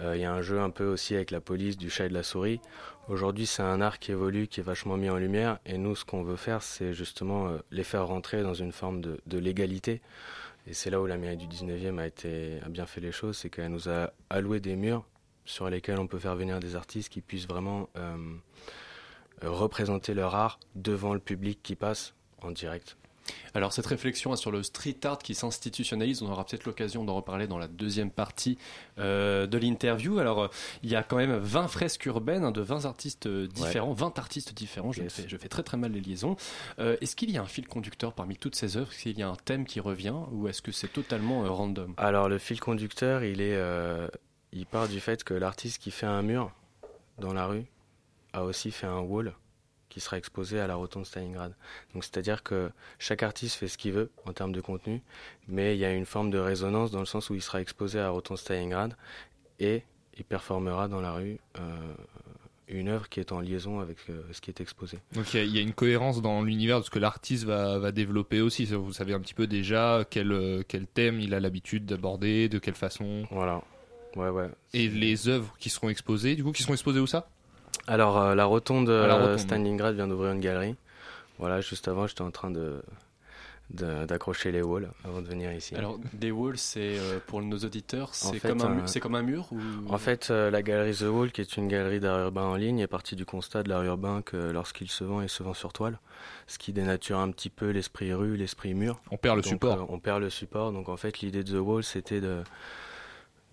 Euh, Il y a un jeu un peu aussi avec la police, du chat et de la souris. Aujourd'hui, c'est un art qui évolue, qui est vachement mis en lumière. Et nous, ce qu'on veut faire, c'est justement euh, les faire rentrer dans une forme de, légalité. Et c'est là où la mairie du 19e a, été, a bien fait les choses, c'est qu'elle nous a alloué des murs sur lesquels on peut faire venir des artistes qui puissent vraiment euh, représenter leur art devant le public qui passe en direct. Alors cette réflexion sur le street art qui s'institutionnalise, on aura peut-être l'occasion d'en reparler dans la deuxième partie euh, de l'interview. Alors euh, il y a quand même 20 fresques urbaines hein, de 20 artistes euh, différents, 20 artistes différents, je, fais, je fais très très mal les liaisons. Euh, est-ce qu'il y a un fil conducteur parmi toutes ces œuvres? Est-ce qu'il y a un thème qui revient? Ou est-ce que c'est totalement random? Alors le fil conducteur, il est, il part du fait que l'artiste qui fait un mur dans la rue a aussi fait un wall qui sera exposé à la rotonde Stalingrad. Donc c'est-à-dire que chaque artiste fait ce qu'il veut en termes de contenu, mais il y a une forme de résonance dans le sens où il sera exposé à la rotonde Stalingrad et il performera dans la rue euh, une œuvre qui est en liaison avec euh, ce qui est exposé. Donc il y a- il y, a une cohérence dans l'univers de ce que l'artiste va, va développer aussi. Vous savez un petit peu déjà quel, euh, quel thème il a l'habitude d'aborder, de quelle façon. Voilà. Ouais, ouais. Et les œuvres qui seront exposées, du coup, qui seront exposées où ça? Alors, euh, la rotonde, À la euh, rotonde. Stalingrad vient d'ouvrir une galerie. Voilà, juste avant, j'étais en train de d'accrocher les walls avant de venir ici. Alors des walls, c'est euh, pour nos auditeurs, En c'est fait, comme, un euh, comme mur ou... En fait, euh, la galerie The Wall, qui est une galerie d'art urbain en ligne, est partie du constat de l'art urbain que lorsqu'il se vend, il se vend sur toile, ce qui dénature un petit peu l'esprit rue, l'esprit mur. On perd le Donc, support. on perd le support. Donc en fait, l'idée de The Wall, c'était de,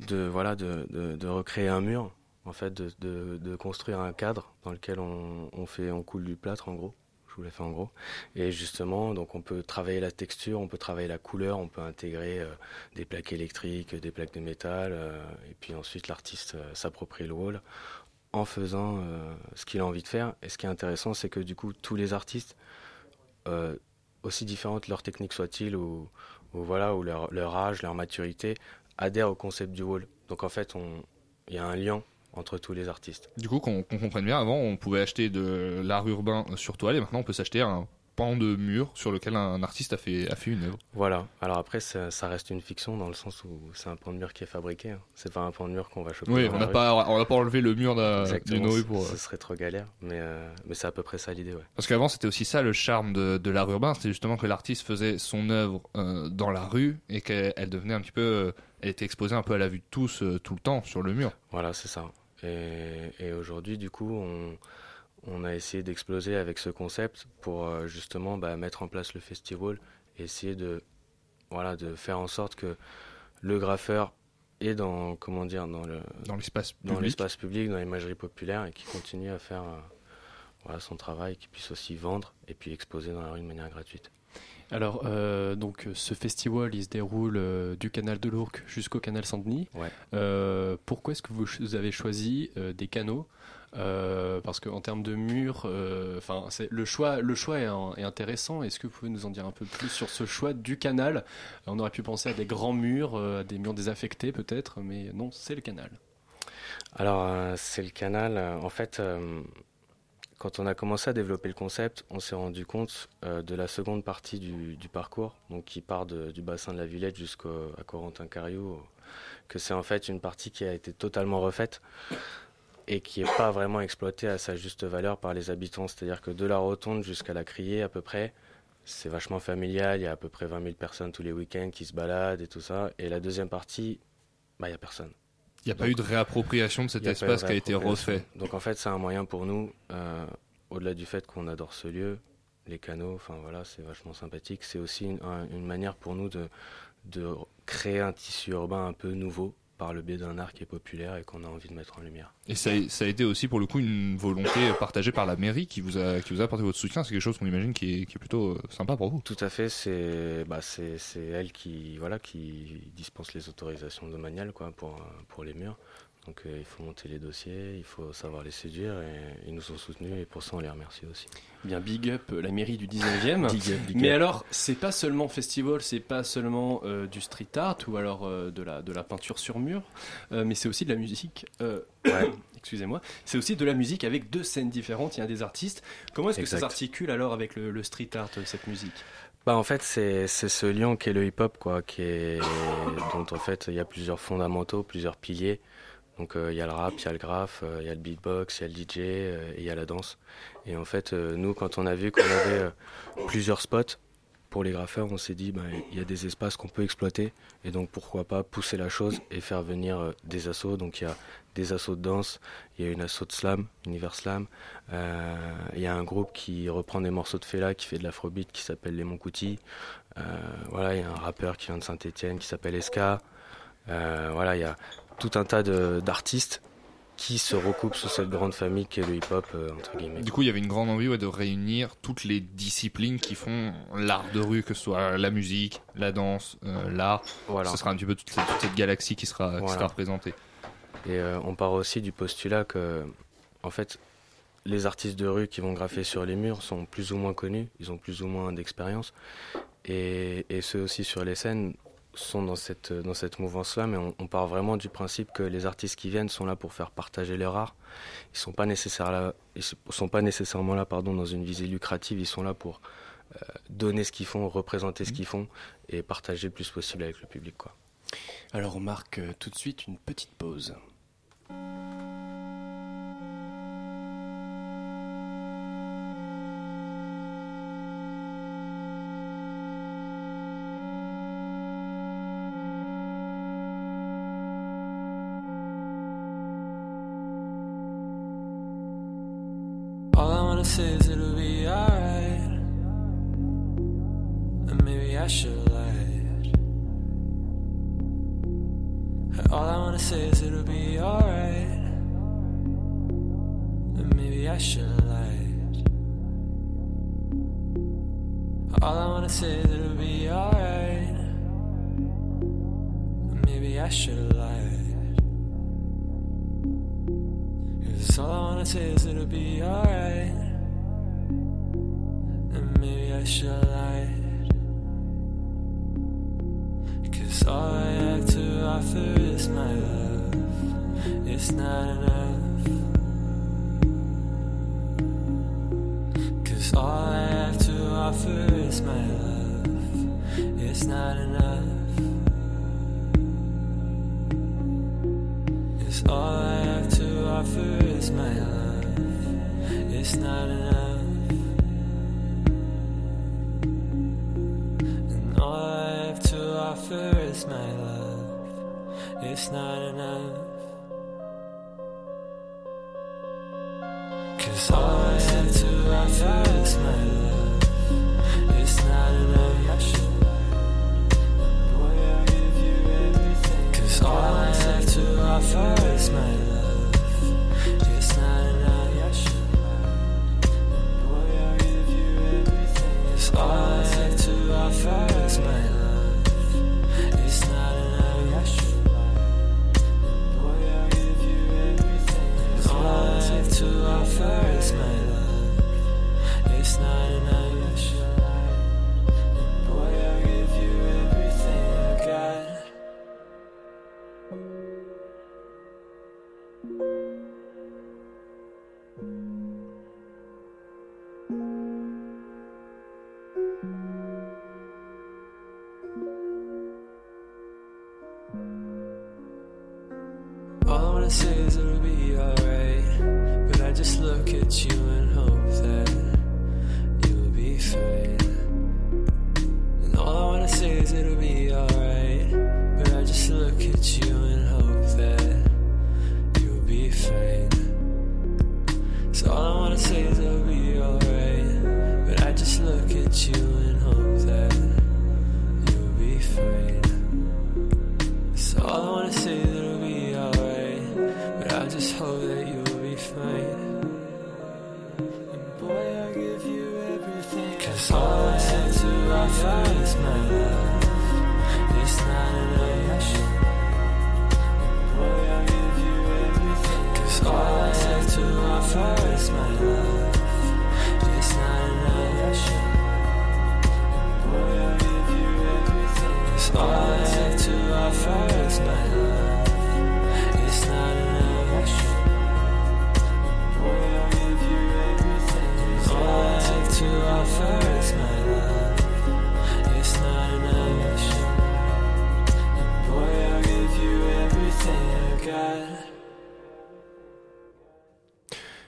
de voilà, de, de, de recréer un mur, en fait, de, construire un cadre dans lequel on, fait, on coule du plâtre, en gros. Je vous l'ai fait en gros. Et justement, donc on peut travailler la texture, on peut travailler la couleur, on peut intégrer euh, des plaques électriques, des plaques de métal, euh, et puis ensuite l'artiste euh, s'approprie le wall en faisant ce qu'il a envie de faire. Et ce qui est intéressant, c'est que du coup, tous les artistes, aussi différentes leur technique soit-il, ou, ou voilà, ou leur, leur âge, leur maturité, adhèrent au concept du wall. Donc en fait, il y a un lien entre tous les artistes. Du coup, qu'on comprenne bien, avant, on pouvait acheter de l'art urbain sur toile, et maintenant, on peut s'acheter un pan de mur sur lequel un artiste a fait, a fait une œuvre. Voilà. Alors après, ça, ça reste une fiction dans le sens où c'est un pan de mur qui est fabriqué. hein. C'est pas un pan de mur qu'on va choper. Oui, on n'a pas, on pas enlevé le mur d'une rue pour. Ce serait trop galère, mais, euh, mais c'est à peu près ça l'idée, ouais. Parce qu'avant, c'était aussi ça le charme de, de l'art urbain, c'était justement que l'artiste faisait son œuvre euh, dans la rue et qu'elle elle devenait un petit peu. euh, elle était exposée un peu à la vue de tous euh, tout le temps sur le mur. Voilà, c'est ça. Et, et aujourd'hui, du coup, on, on a essayé d'exploser avec ce concept pour euh, justement bah, mettre en place le festival et essayer de, voilà, de faire en sorte que le graffeur est dans, comment dire, dans le Dans l'espace dans public. l'espace public, dans l'imagerie populaire et qui continue à faire euh, voilà, son travail, qui puisse aussi vendre et puis exposer dans la rue de manière gratuite. Alors, euh, donc, ce festival, il se déroule euh, du canal de l'Ourcq jusqu'au canal Saint-Denis. Ouais. Euh, pourquoi est-ce que vous, ch- vous avez choisi des canaux? Parce qu'en termes de murs, enfin, le choix, le choix est, un- est intéressant. Est-ce que vous pouvez nous en dire un peu plus sur ce choix du canal? On aurait pu penser à des grands murs, à des murs désaffectés peut-être, mais non, c'est le canal. Alors, c'est le canal. en fait, quand on a commencé à développer le concept, on s'est rendu compte euh, de la seconde partie du, parcours, donc qui part du bassin de la Villette jusqu'à Corentin-Cariou, que c'est en fait une partie qui a été totalement refaite et qui n'est pas vraiment exploitée à sa juste valeur par les habitants. C'est-à-dire que de la rotonde jusqu'à la criée à peu près, c'est vachement familial, il y a à peu près 20 000 personnes tous les week-ends qui se baladent et tout ça. Et la deuxième partie, bah, il n'y a personne. Il n'y a pas eu de réappropriation de cet espace qui a été refait. Donc en fait, c'est un moyen pour nous, euh, au-delà du fait qu'on adore ce lieu, les canaux, enfin voilà, c'est vachement sympathique. C'est aussi une, un- une manière pour nous de, de créer un tissu urbain un peu nouveau par le biais d'un art qui est populaire et qu'on a envie de mettre en lumière. Et ça, a- ça a été aussi pour le coup une volonté partagée par la mairie qui vous a, qui vous a apporté votre soutien. C'est quelque chose qu'on imagine qui est, qui est plutôt euh, sympa pour vous. Tout à fait, c'est bah, c'est c'est elle qui voilà qui dispense les autorisations domaniales quoi pour pour les murs. Donc euh, il faut monter les dossiers, il faut savoir les séduire et ils nous ont soutenus et pour ça on les remercie aussi. Bien, big up euh, la mairie du 19e. Big up, big Mais up. alors, c'est pas seulement festival, c'est pas seulement euh, du street art ou alors euh, de, la, de la peinture sur mur, euh, mais c'est aussi de la musique. Excusez-moi. C'est aussi de la musique avec deux scènes différentes. Il y a des artistes. Comment est-ce que ça s'articule alors avec le, le street art, cette musique? Bah en fait c'est c'est ce lien qu'est le hip-hop quoi, qui est dont en fait il y a plusieurs fondamentaux, plusieurs piliers. Donc euh, il y a le rap, il y a le graphe, euh, il y a le beatbox, il y a le DJ euh, et il y a la danse. Et en fait euh, nous quand on a vu qu'on avait euh, plusieurs spots pour les graffeurs, on s'est dit bah, il y a des espaces qu'on peut exploiter et donc pourquoi pas pousser la chose et faire venir euh, des assos. Donc il y a des assos de danse, il y a une asso de slam, Univers Slam. Euh, il y a un groupe qui reprend des morceaux de Fela qui fait de l'afrobeat qui s'appelle Les Moncoutis. Euh, voilà, il y a un rappeur qui vient de Saint-Etienne qui s'appelle Eska. Euh, voilà, il y a tout un tas d'artistes qui se recoupent sous cette grande famille qui est le hip-hop, euh, entre guillemets. Du coup, il y avait une grande envie ouais, de réunir toutes les disciplines qui font l'art de rue, que ce soit la musique, la danse, euh, l'art. Voilà. Ce sera un petit peu toute cette, toute cette galaxie qui sera, qui Voilà. sera représentée. Et euh, on part aussi du postulat que, en fait, les artistes de rue qui vont graffer sur les murs sont plus ou moins connus, ils ont plus ou moins d'expérience. Et, et ceux aussi sur les scènes sont dans cette, dans cette mouvance-là, mais on, on part vraiment du principe que les artistes qui viennent sont là pour faire partager leur art. Ils sont pas là, ils sont pas nécessairement là pardon, dans une visée lucrative, ils sont là pour euh, donner ce qu'ils font, représenter ce qu'ils font et partager le plus possible avec le public. Quoi. Alors on marque euh, tout de suite une petite pause. Is it'll be alright. And maybe I should lie. All I wanna say is it'll be alright. And maybe I should lie. All I wanna say is it'll be alright. And maybe I should lie. Cause all I wanna say is it'll be alright. Maybe I. Cause all I have to offer is my love. It's not enough.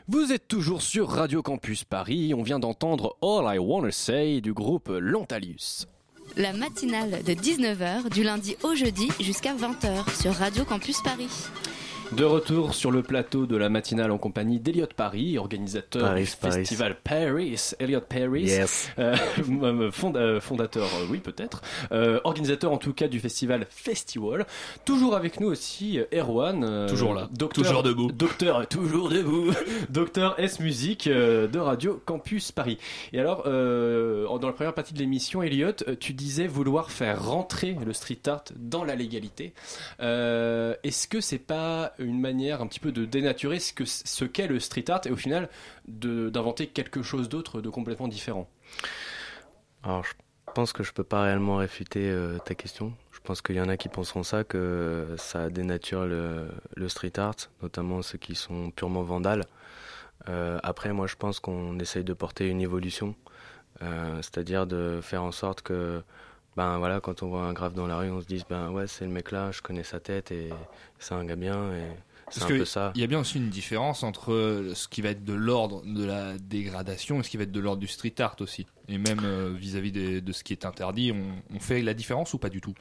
Vous êtes toujours sur Radio Campus Paris. On vient d'entendre All I Wanna Say du groupe Lantalius. La matinale de 19h du lundi au jeudi jusqu'à 20h sur Radio Campus Paris. De retour sur le plateau de la matinale en compagnie d'Eliott Paris, organisateur Paris, du Paris. festival Paris. Eliott Paris, Yes. euh, fonda- euh, fondateur, euh, oui peut-être, euh, organisateur en tout cas du festival Festival. Toujours avec nous aussi euh, Erwan, euh, Toujours là. docteur, Toujours debout. docteur toujours debout, docteur S musique euh, de Radio Campus Paris. Et alors, euh, dans la première partie de l'émission, Eliott, euh, tu disais vouloir faire rentrer le street art dans la légalité. Euh, Est-ce que c'est pas une manière un petit peu de dénaturer ce que ce qu'est le street art et au final de- d'inventer quelque chose d'autre de complètement différent Alors, je pense que je peux pas réellement réfuter euh, ta question. Je pense qu'il y en a qui penseront ça, que ça dénature le, le street art, notamment ceux qui sont purement vandales. Euh, après, moi, je pense qu'on essaye de porter une évolution, euh, c'est-à-dire de faire en sorte que, ben voilà, quand on voit un graphe dans la rue, on se dise, ben ouais, c'est le mec là, je connais sa tête et c'est un gars bien et c'est un peu ça. il y a bien aussi une différence entre ce qui va être de l'ordre de la dégradation et ce qui va être de l'ordre du street art aussi. Et même euh, vis-à-vis de ce qui est interdit, on, on fait la différence ou pas du tout?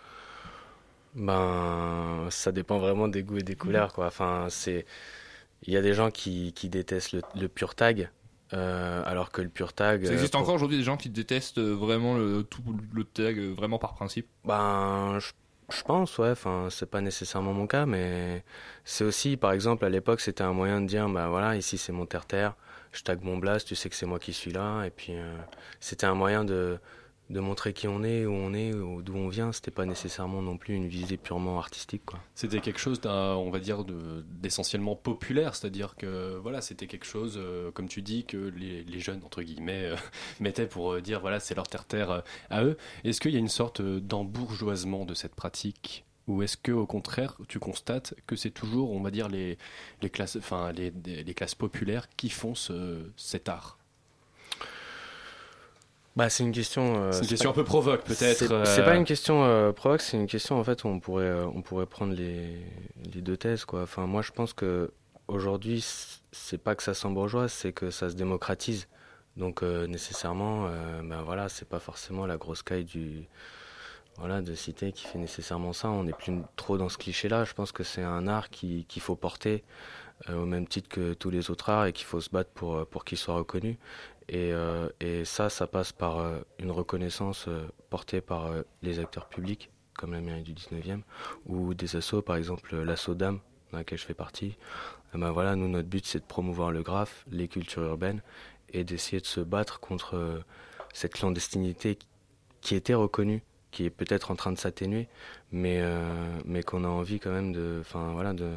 Ben, ça dépend vraiment des goûts et des couleurs, quoi. Enfin, c'est, il y a des gens qui, qui détestent le, le pur tag, euh, alors que le pur tag. Ça existe euh, pour- encore aujourd'hui des gens qui détestent euh, vraiment le, tout le tag, vraiment par principe Ben, je, je pense, ouais. Enfin, c'est pas nécessairement mon cas, mais c'est aussi, par exemple, à l'époque, c'était un moyen de dire, ben voilà, ici c'est mon terre-terre, je tag mon blast, tu sais que c'est moi qui suis là, et puis euh, c'était un moyen de de montrer qui on est, où on est, d'où on vient. C'était pas nécessairement non plus une visée purement artistique. C'était quelque chose on va dire, de- d'essentiellement populaire, c'est-à-dire que voilà, c'était quelque chose, euh, comme tu dis, que les, jeunes entre guillemets euh, mettaient pour euh, dire voilà, c'est leur terre-terre à eux. Est-ce qu'il y a une sorte d'embourgeoisement de cette pratique? Ou est-ce que au contraire tu constates que c'est toujours, on va dire, les, classes, enfin les, classes populaires qui font ce, cet art? Bah, c'est une question. euh, C'est une question pas- un peu provoque, peut-être, C'est euh. c'est pas une question euh, provoque, c'est une question en fait où on pourrait euh, on pourrait prendre les, les deux thèses quoi. Enfin moi je pense que aujourd'hui c'est pas que ça s'embourgeoise, c'est que ça se démocratise. Donc euh, nécessairement, ben voilà, c'est pas forcément la grosse caille du voilà de cité qui fait nécessairement ça. On n'est plus trop dans ce cliché-là. Je pense que c'est un art qui qu'il faut porter euh, au même titre que tous les autres arts et qu'il faut se battre pour pour qu'il soit reconnu. Et, euh, et ça, ça passe par euh, une reconnaissance euh, portée par les acteurs publics, comme la mairie du 19e, ou des assos, par exemple l'asso Dame, dans laquelle je fais partie. Eh ben voilà, nous, notre but, c'est de promouvoir le graphe, les cultures urbaines, et d'essayer de se battre contre cette clandestinité qui était reconnue, qui est peut-être en train de s'atténuer, mais, mais qu'on a envie quand même de, voilà, de,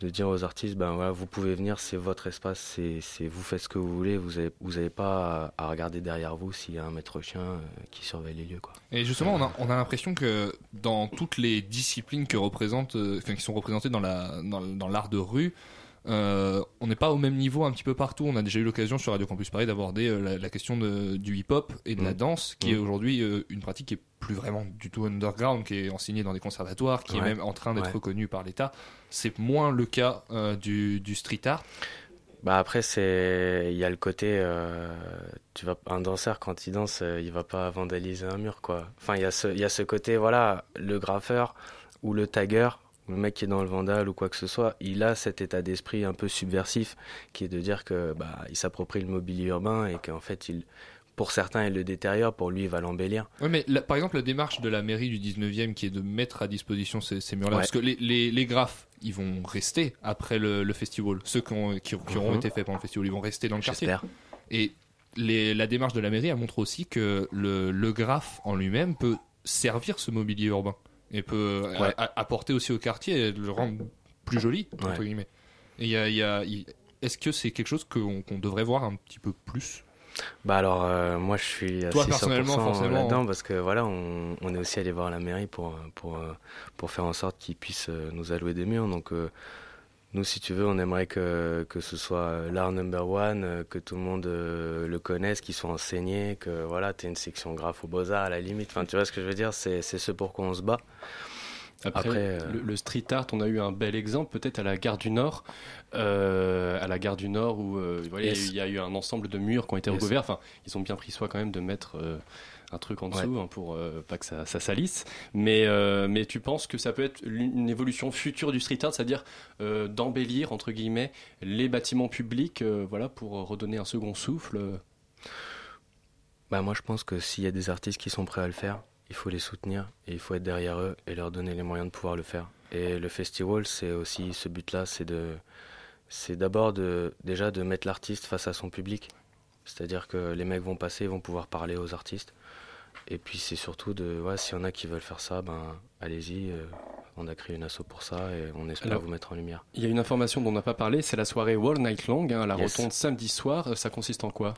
de dire aux artistes, ben voilà, vous pouvez venir, c'est votre espace, c'est, vous faites ce que vous voulez, vous avez, vous avez pas à, regarder derrière vous s'il y a un maître chien euh, qui surveille les lieux, quoi. Et justement, on a, on a l'impression que dans toutes les disciplines que représentent, euh, qui sont représentées dans l'art de rue, euh, on n'est pas au même niveau un petit peu partout. On a déjà eu l'occasion sur Radio Campus Paris d'aborder euh, la, la question de- du hip-hop et de la Mm. danse, qui est Mm. aujourd'hui euh, une pratique qui est plus vraiment du tout underground, qui est enseignée dans des conservatoires, qui est même en train d'être Ouais. reconnue par l'État. C'est moins le cas du, du street art. Bah après c'est il y a le côté tu vas un danseur quand il danse il va pas vandaliser un mur quoi. Enfin il y a ce il y a ce côté voilà le graffeur ou le tagger le mec qui est dans le vandal ou quoi que ce soit, il a cet état d'esprit un peu subversif qui est de dire que bah il s'approprie le mobilier urbain et qu'en fait il pour certains il le détériore, pour lui il va l'embellir. Ouais, mais la- par exemple, la démarche de la mairie du 19e qui est de mettre à disposition ces, ces murs-là, Ouais. parce que les, les, les graphes, ils vont rester après le, le festival. Ceux qui, ont- qui, qui auront Mhm. été faits pendant le festival, ils vont rester dans le quartier. Et les, la démarche de la mairie, elle montre aussi que le, le graphe en lui-même peut servir ce mobilier urbain et peut Ouais. apporter aussi au quartier et le rendre plus joli, entre Ouais. guillemets. Et il y a, y est-ce que c'est quelque chose qu'on qu'on devrait voir un petit peu plus? Bah alors euh, moi je suis Toi, 600% personnellement, forcément, là-dedans hein. parce que voilà on, on est aussi allé voir la mairie pour pour euh, pour faire en sorte qu'ils puissent euh, nous allouer des murs donc euh, nous si tu veux on aimerait que que ce soit euh, l'art number one euh, que tout le monde euh, le connaisse qu'il soit enseigné que voilà t'aies une section graphe au beaux arts à la limite enfin tu vois ce que je veux dire? C'est c'est ce pour quoi on se bat Après, euh, le, le street art, on a eu un bel exemple, peut-être à la gare du Nord, euh, à la gare du Nord où euh, voilà, Yes. il y a eu un ensemble de murs qui ont été Yes. recouverts. Enfin, ils ont bien pris soin quand même de mettre un truc en dessous Ouais. hein, pour euh, pas que ça, ça salisse. Mais, euh, mais tu penses que ça peut être une évolution future du street art, c'est-à-dire euh, d'embellir entre guillemets les bâtiments publics, voilà, pour redonner un second souffle. Bah moi je pense que s'il y a des artistes qui sont prêts à le faire, il faut les soutenir et il faut être derrière eux et leur donner les moyens de pouvoir le faire. Et le festival, c'est aussi ce but-là, c'est de, c'est d'abord de déjà de mettre l'artiste face à son public. C'est-à-dire que les mecs vont passer, ils vont pouvoir parler aux artistes. Et puis c'est surtout de, ouais, s'il y en a qui veulent faire ça, ben allez-y. euh, on a créé une asso pour ça et on espère Alors, vous mettre en lumière. Il y a une information dont on n'a pas parlé, c'est la soirée World Night Long, hein, la Yes. rotonde samedi soir. Ça consiste en quoi?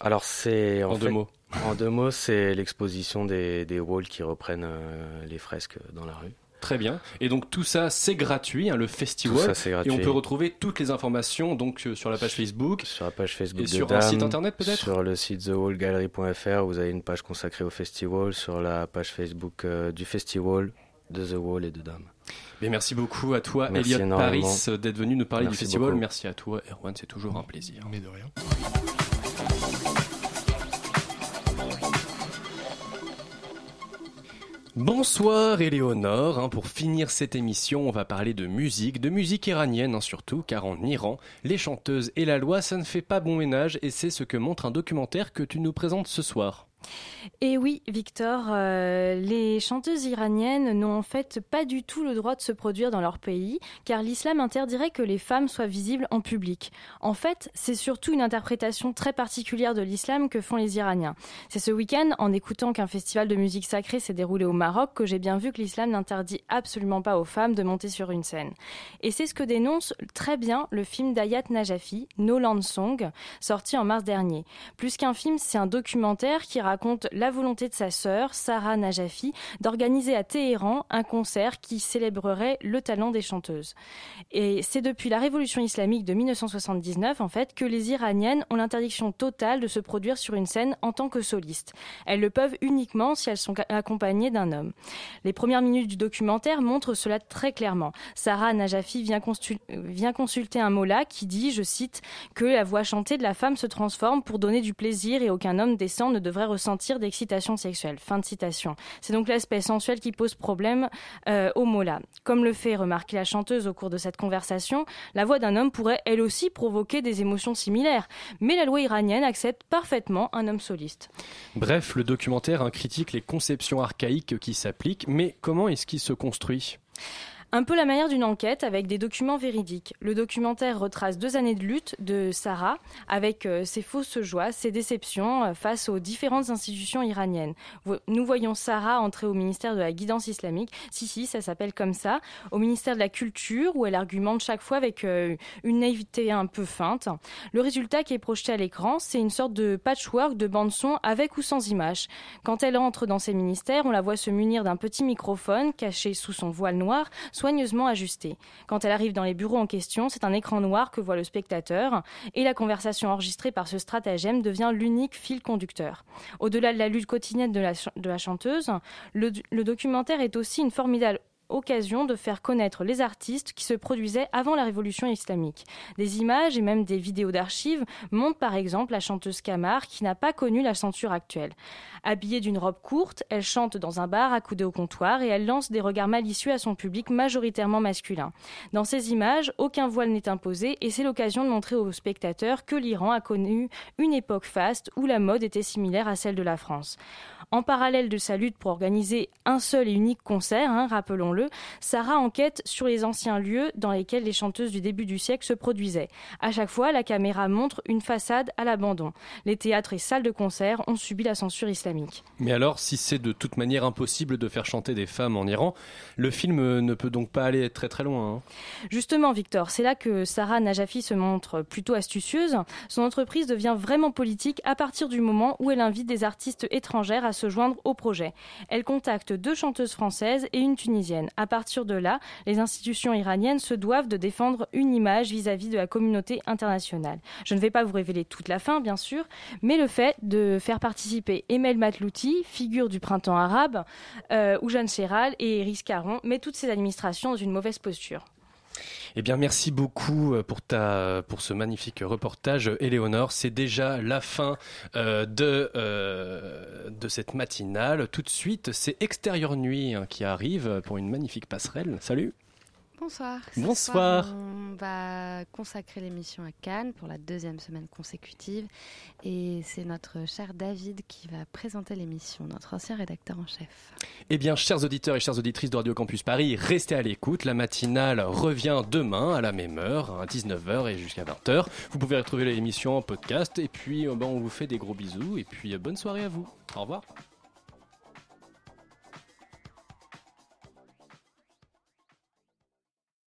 Alors c'est En deux fait- mots. En deux mots, c'est l'exposition des, des walls qui reprennent euh, les fresques dans la rue. Très bien. Et donc tout ça, c'est gratuit, hein, le festival. Tout ça, c'est gratuit. Et on peut retrouver toutes les informations donc euh, sur la page Facebook. Sur la page Facebook Et de sur un Dame, site internet peut-être Sur le site thewallgallery.fr, vous avez une page consacrée au festival. Sur la page Facebook euh, du festival, de The Wall et de Dame. Mais merci beaucoup à toi, Merci Elliot énormément. Paris, d'être venu nous parler Merci du festival. beaucoup. Merci à toi, Erwan, c'est toujours un plaisir. Mais de rien. Bonsoir Éléonore, Hein, pour finir cette émission, on va parler de musique, de musique iranienne hein, surtout, car en Iran, les chanteuses et la loi, ça ne fait pas bon ménage, et c'est ce que montre un documentaire que tu nous présentes ce soir. Et oui, Victor, euh, les chanteuses iraniennes n'ont en fait pas du tout le droit de se produire dans leur pays, car l'islam interdirait que les femmes soient visibles en public. En fait, c'est surtout une interprétation très particulière de l'islam que font les Iraniens. C'est ce week-end, en écoutant qu'un festival de musique sacrée s'est déroulé au Maroc, que j'ai bien vu que l'islam n'interdit absolument pas aux femmes de monter sur une scène. Et c'est ce que dénonce très bien le film d'Ayat Najafi, No Land Song, sorti en mars dernier. Plus qu'un film, c'est un documentaire qui raconte la volonté de sa sœur, Sarah Najafi, d'organiser à Téhéran un concert qui célébrerait le talent des chanteuses. Et c'est depuis la révolution islamique de 1979, en fait, que les Iraniennes ont l'interdiction totale de se produire sur une scène en tant que solistes. Elles le peuvent uniquement si elles sont accompagnées d'un homme. Les premières minutes du documentaire montrent cela très clairement. Sarah Najafi vient, consul- vient consulter un mollah qui dit, je cite, que la voix chantée de la femme se transforme pour donner du plaisir et aucun homme décent ne devrait ressentir d'excitation sexuelle. Fin de citation. C'est donc l'aspect sensuel qui pose problème euh, au mollah. Comme le fait remarquer la chanteuse au cours de cette conversation, la voix d'un homme pourrait elle aussi provoquer des émotions similaires. Mais la loi iranienne accepte parfaitement un homme soliste. Bref, le documentaire hein, critique les conceptions archaïques qui s'appliquent, mais comment est-ce qu'il se construit? Un peu la manière d'une enquête avec des documents véridiques. Le documentaire retrace deux années de lutte de Sarah avec euh, ses fausses joies, ses déceptions euh, face aux différentes institutions iraniennes. Nous voyons Sarah entrer au ministère de la guidance islamique. Si, si, ça s'appelle comme ça. Au ministère de la culture où elle argumente chaque fois avec euh, une naïveté un peu feinte. Le résultat qui est projeté à l'écran, c'est une sorte de patchwork de bande-son avec ou sans image. Quand elle entre dans ces ministères, on la voit se munir d'un petit microphone caché sous son voile noir, soigneusement ajustée. Quand elle arrive dans les bureaux en question, c'est un écran noir que voit le spectateur et la conversation enregistrée par ce stratagème devient l'unique fil conducteur. Au-delà de la lutte quotidienne de la, chanteuse, le documentaire est aussi une formidable occasion de faire connaître les artistes qui se produisaient avant la révolution islamique. Des images et même des vidéos d'archives montrent par exemple la chanteuse Kamar qui n'a pas connu la censure actuelle. Habillée d'une robe courte, elle chante dans un bar accoudée au comptoir et elle lance des regards malicieux à son public majoritairement masculin. Dans ces images, aucun voile n'est imposé et c'est l'occasion de montrer aux spectateurs que l'Iran a connu une époque faste où la mode était similaire à celle de la France. En parallèle de sa lutte pour organiser un seul et unique concert, hein, rappelons-le, Sarah enquête sur les anciens lieux dans lesquels les chanteuses du début du siècle se produisaient. À chaque fois, la caméra montre une façade à l'abandon. Les théâtres et salles de concert ont subi la censure islamique. Mais alors, si c'est de toute manière impossible de faire chanter des femmes en Iran, le film euh, ne peut donc pas aller très très loin. hein. Justement, Victor, c'est là que Sarah Najafi se montre plutôt astucieuse. Son entreprise devient vraiment politique à partir du moment où elle invite des artistes étrangères à se joindre au projet. Elle contacte deux chanteuses françaises et une tunisienne. À partir de là, les institutions iraniennes se doivent de défendre une image vis-à-vis de la communauté internationale. Je ne vais pas vous révéler toute la fin, bien sûr, mais le fait de faire participer Emel Matlouti, figure du printemps arabe, euh, ou Jeanne Chéral et Iris Caron, met toutes ces administrations dans une mauvaise posture. Eh bien, merci beaucoup euh, pour, ta, pour ce magnifique reportage, Éléonore. C'est déjà la fin euh, de, euh, cette matinale. Tout de suite, c'est Extérieur Nuit hein, qui arrive pour une magnifique passerelle. Salut Bonsoir. Bonsoir. soir, on va consacrer l'émission à Cannes pour la deuxième semaine consécutive. Et c'est notre cher David qui va présenter l'émission, notre ancien rédacteur en chef. Eh bien, chers auditeurs et chères auditrices de Radio Campus Paris, restez à l'écoute. La matinale revient demain à la même heure, à 19h et jusqu'à 20h. Vous pouvez retrouver l'émission en podcast. Et puis, euh, ben, on vous fait des gros bisous. Et puis, euh, bonne soirée à vous. Au revoir.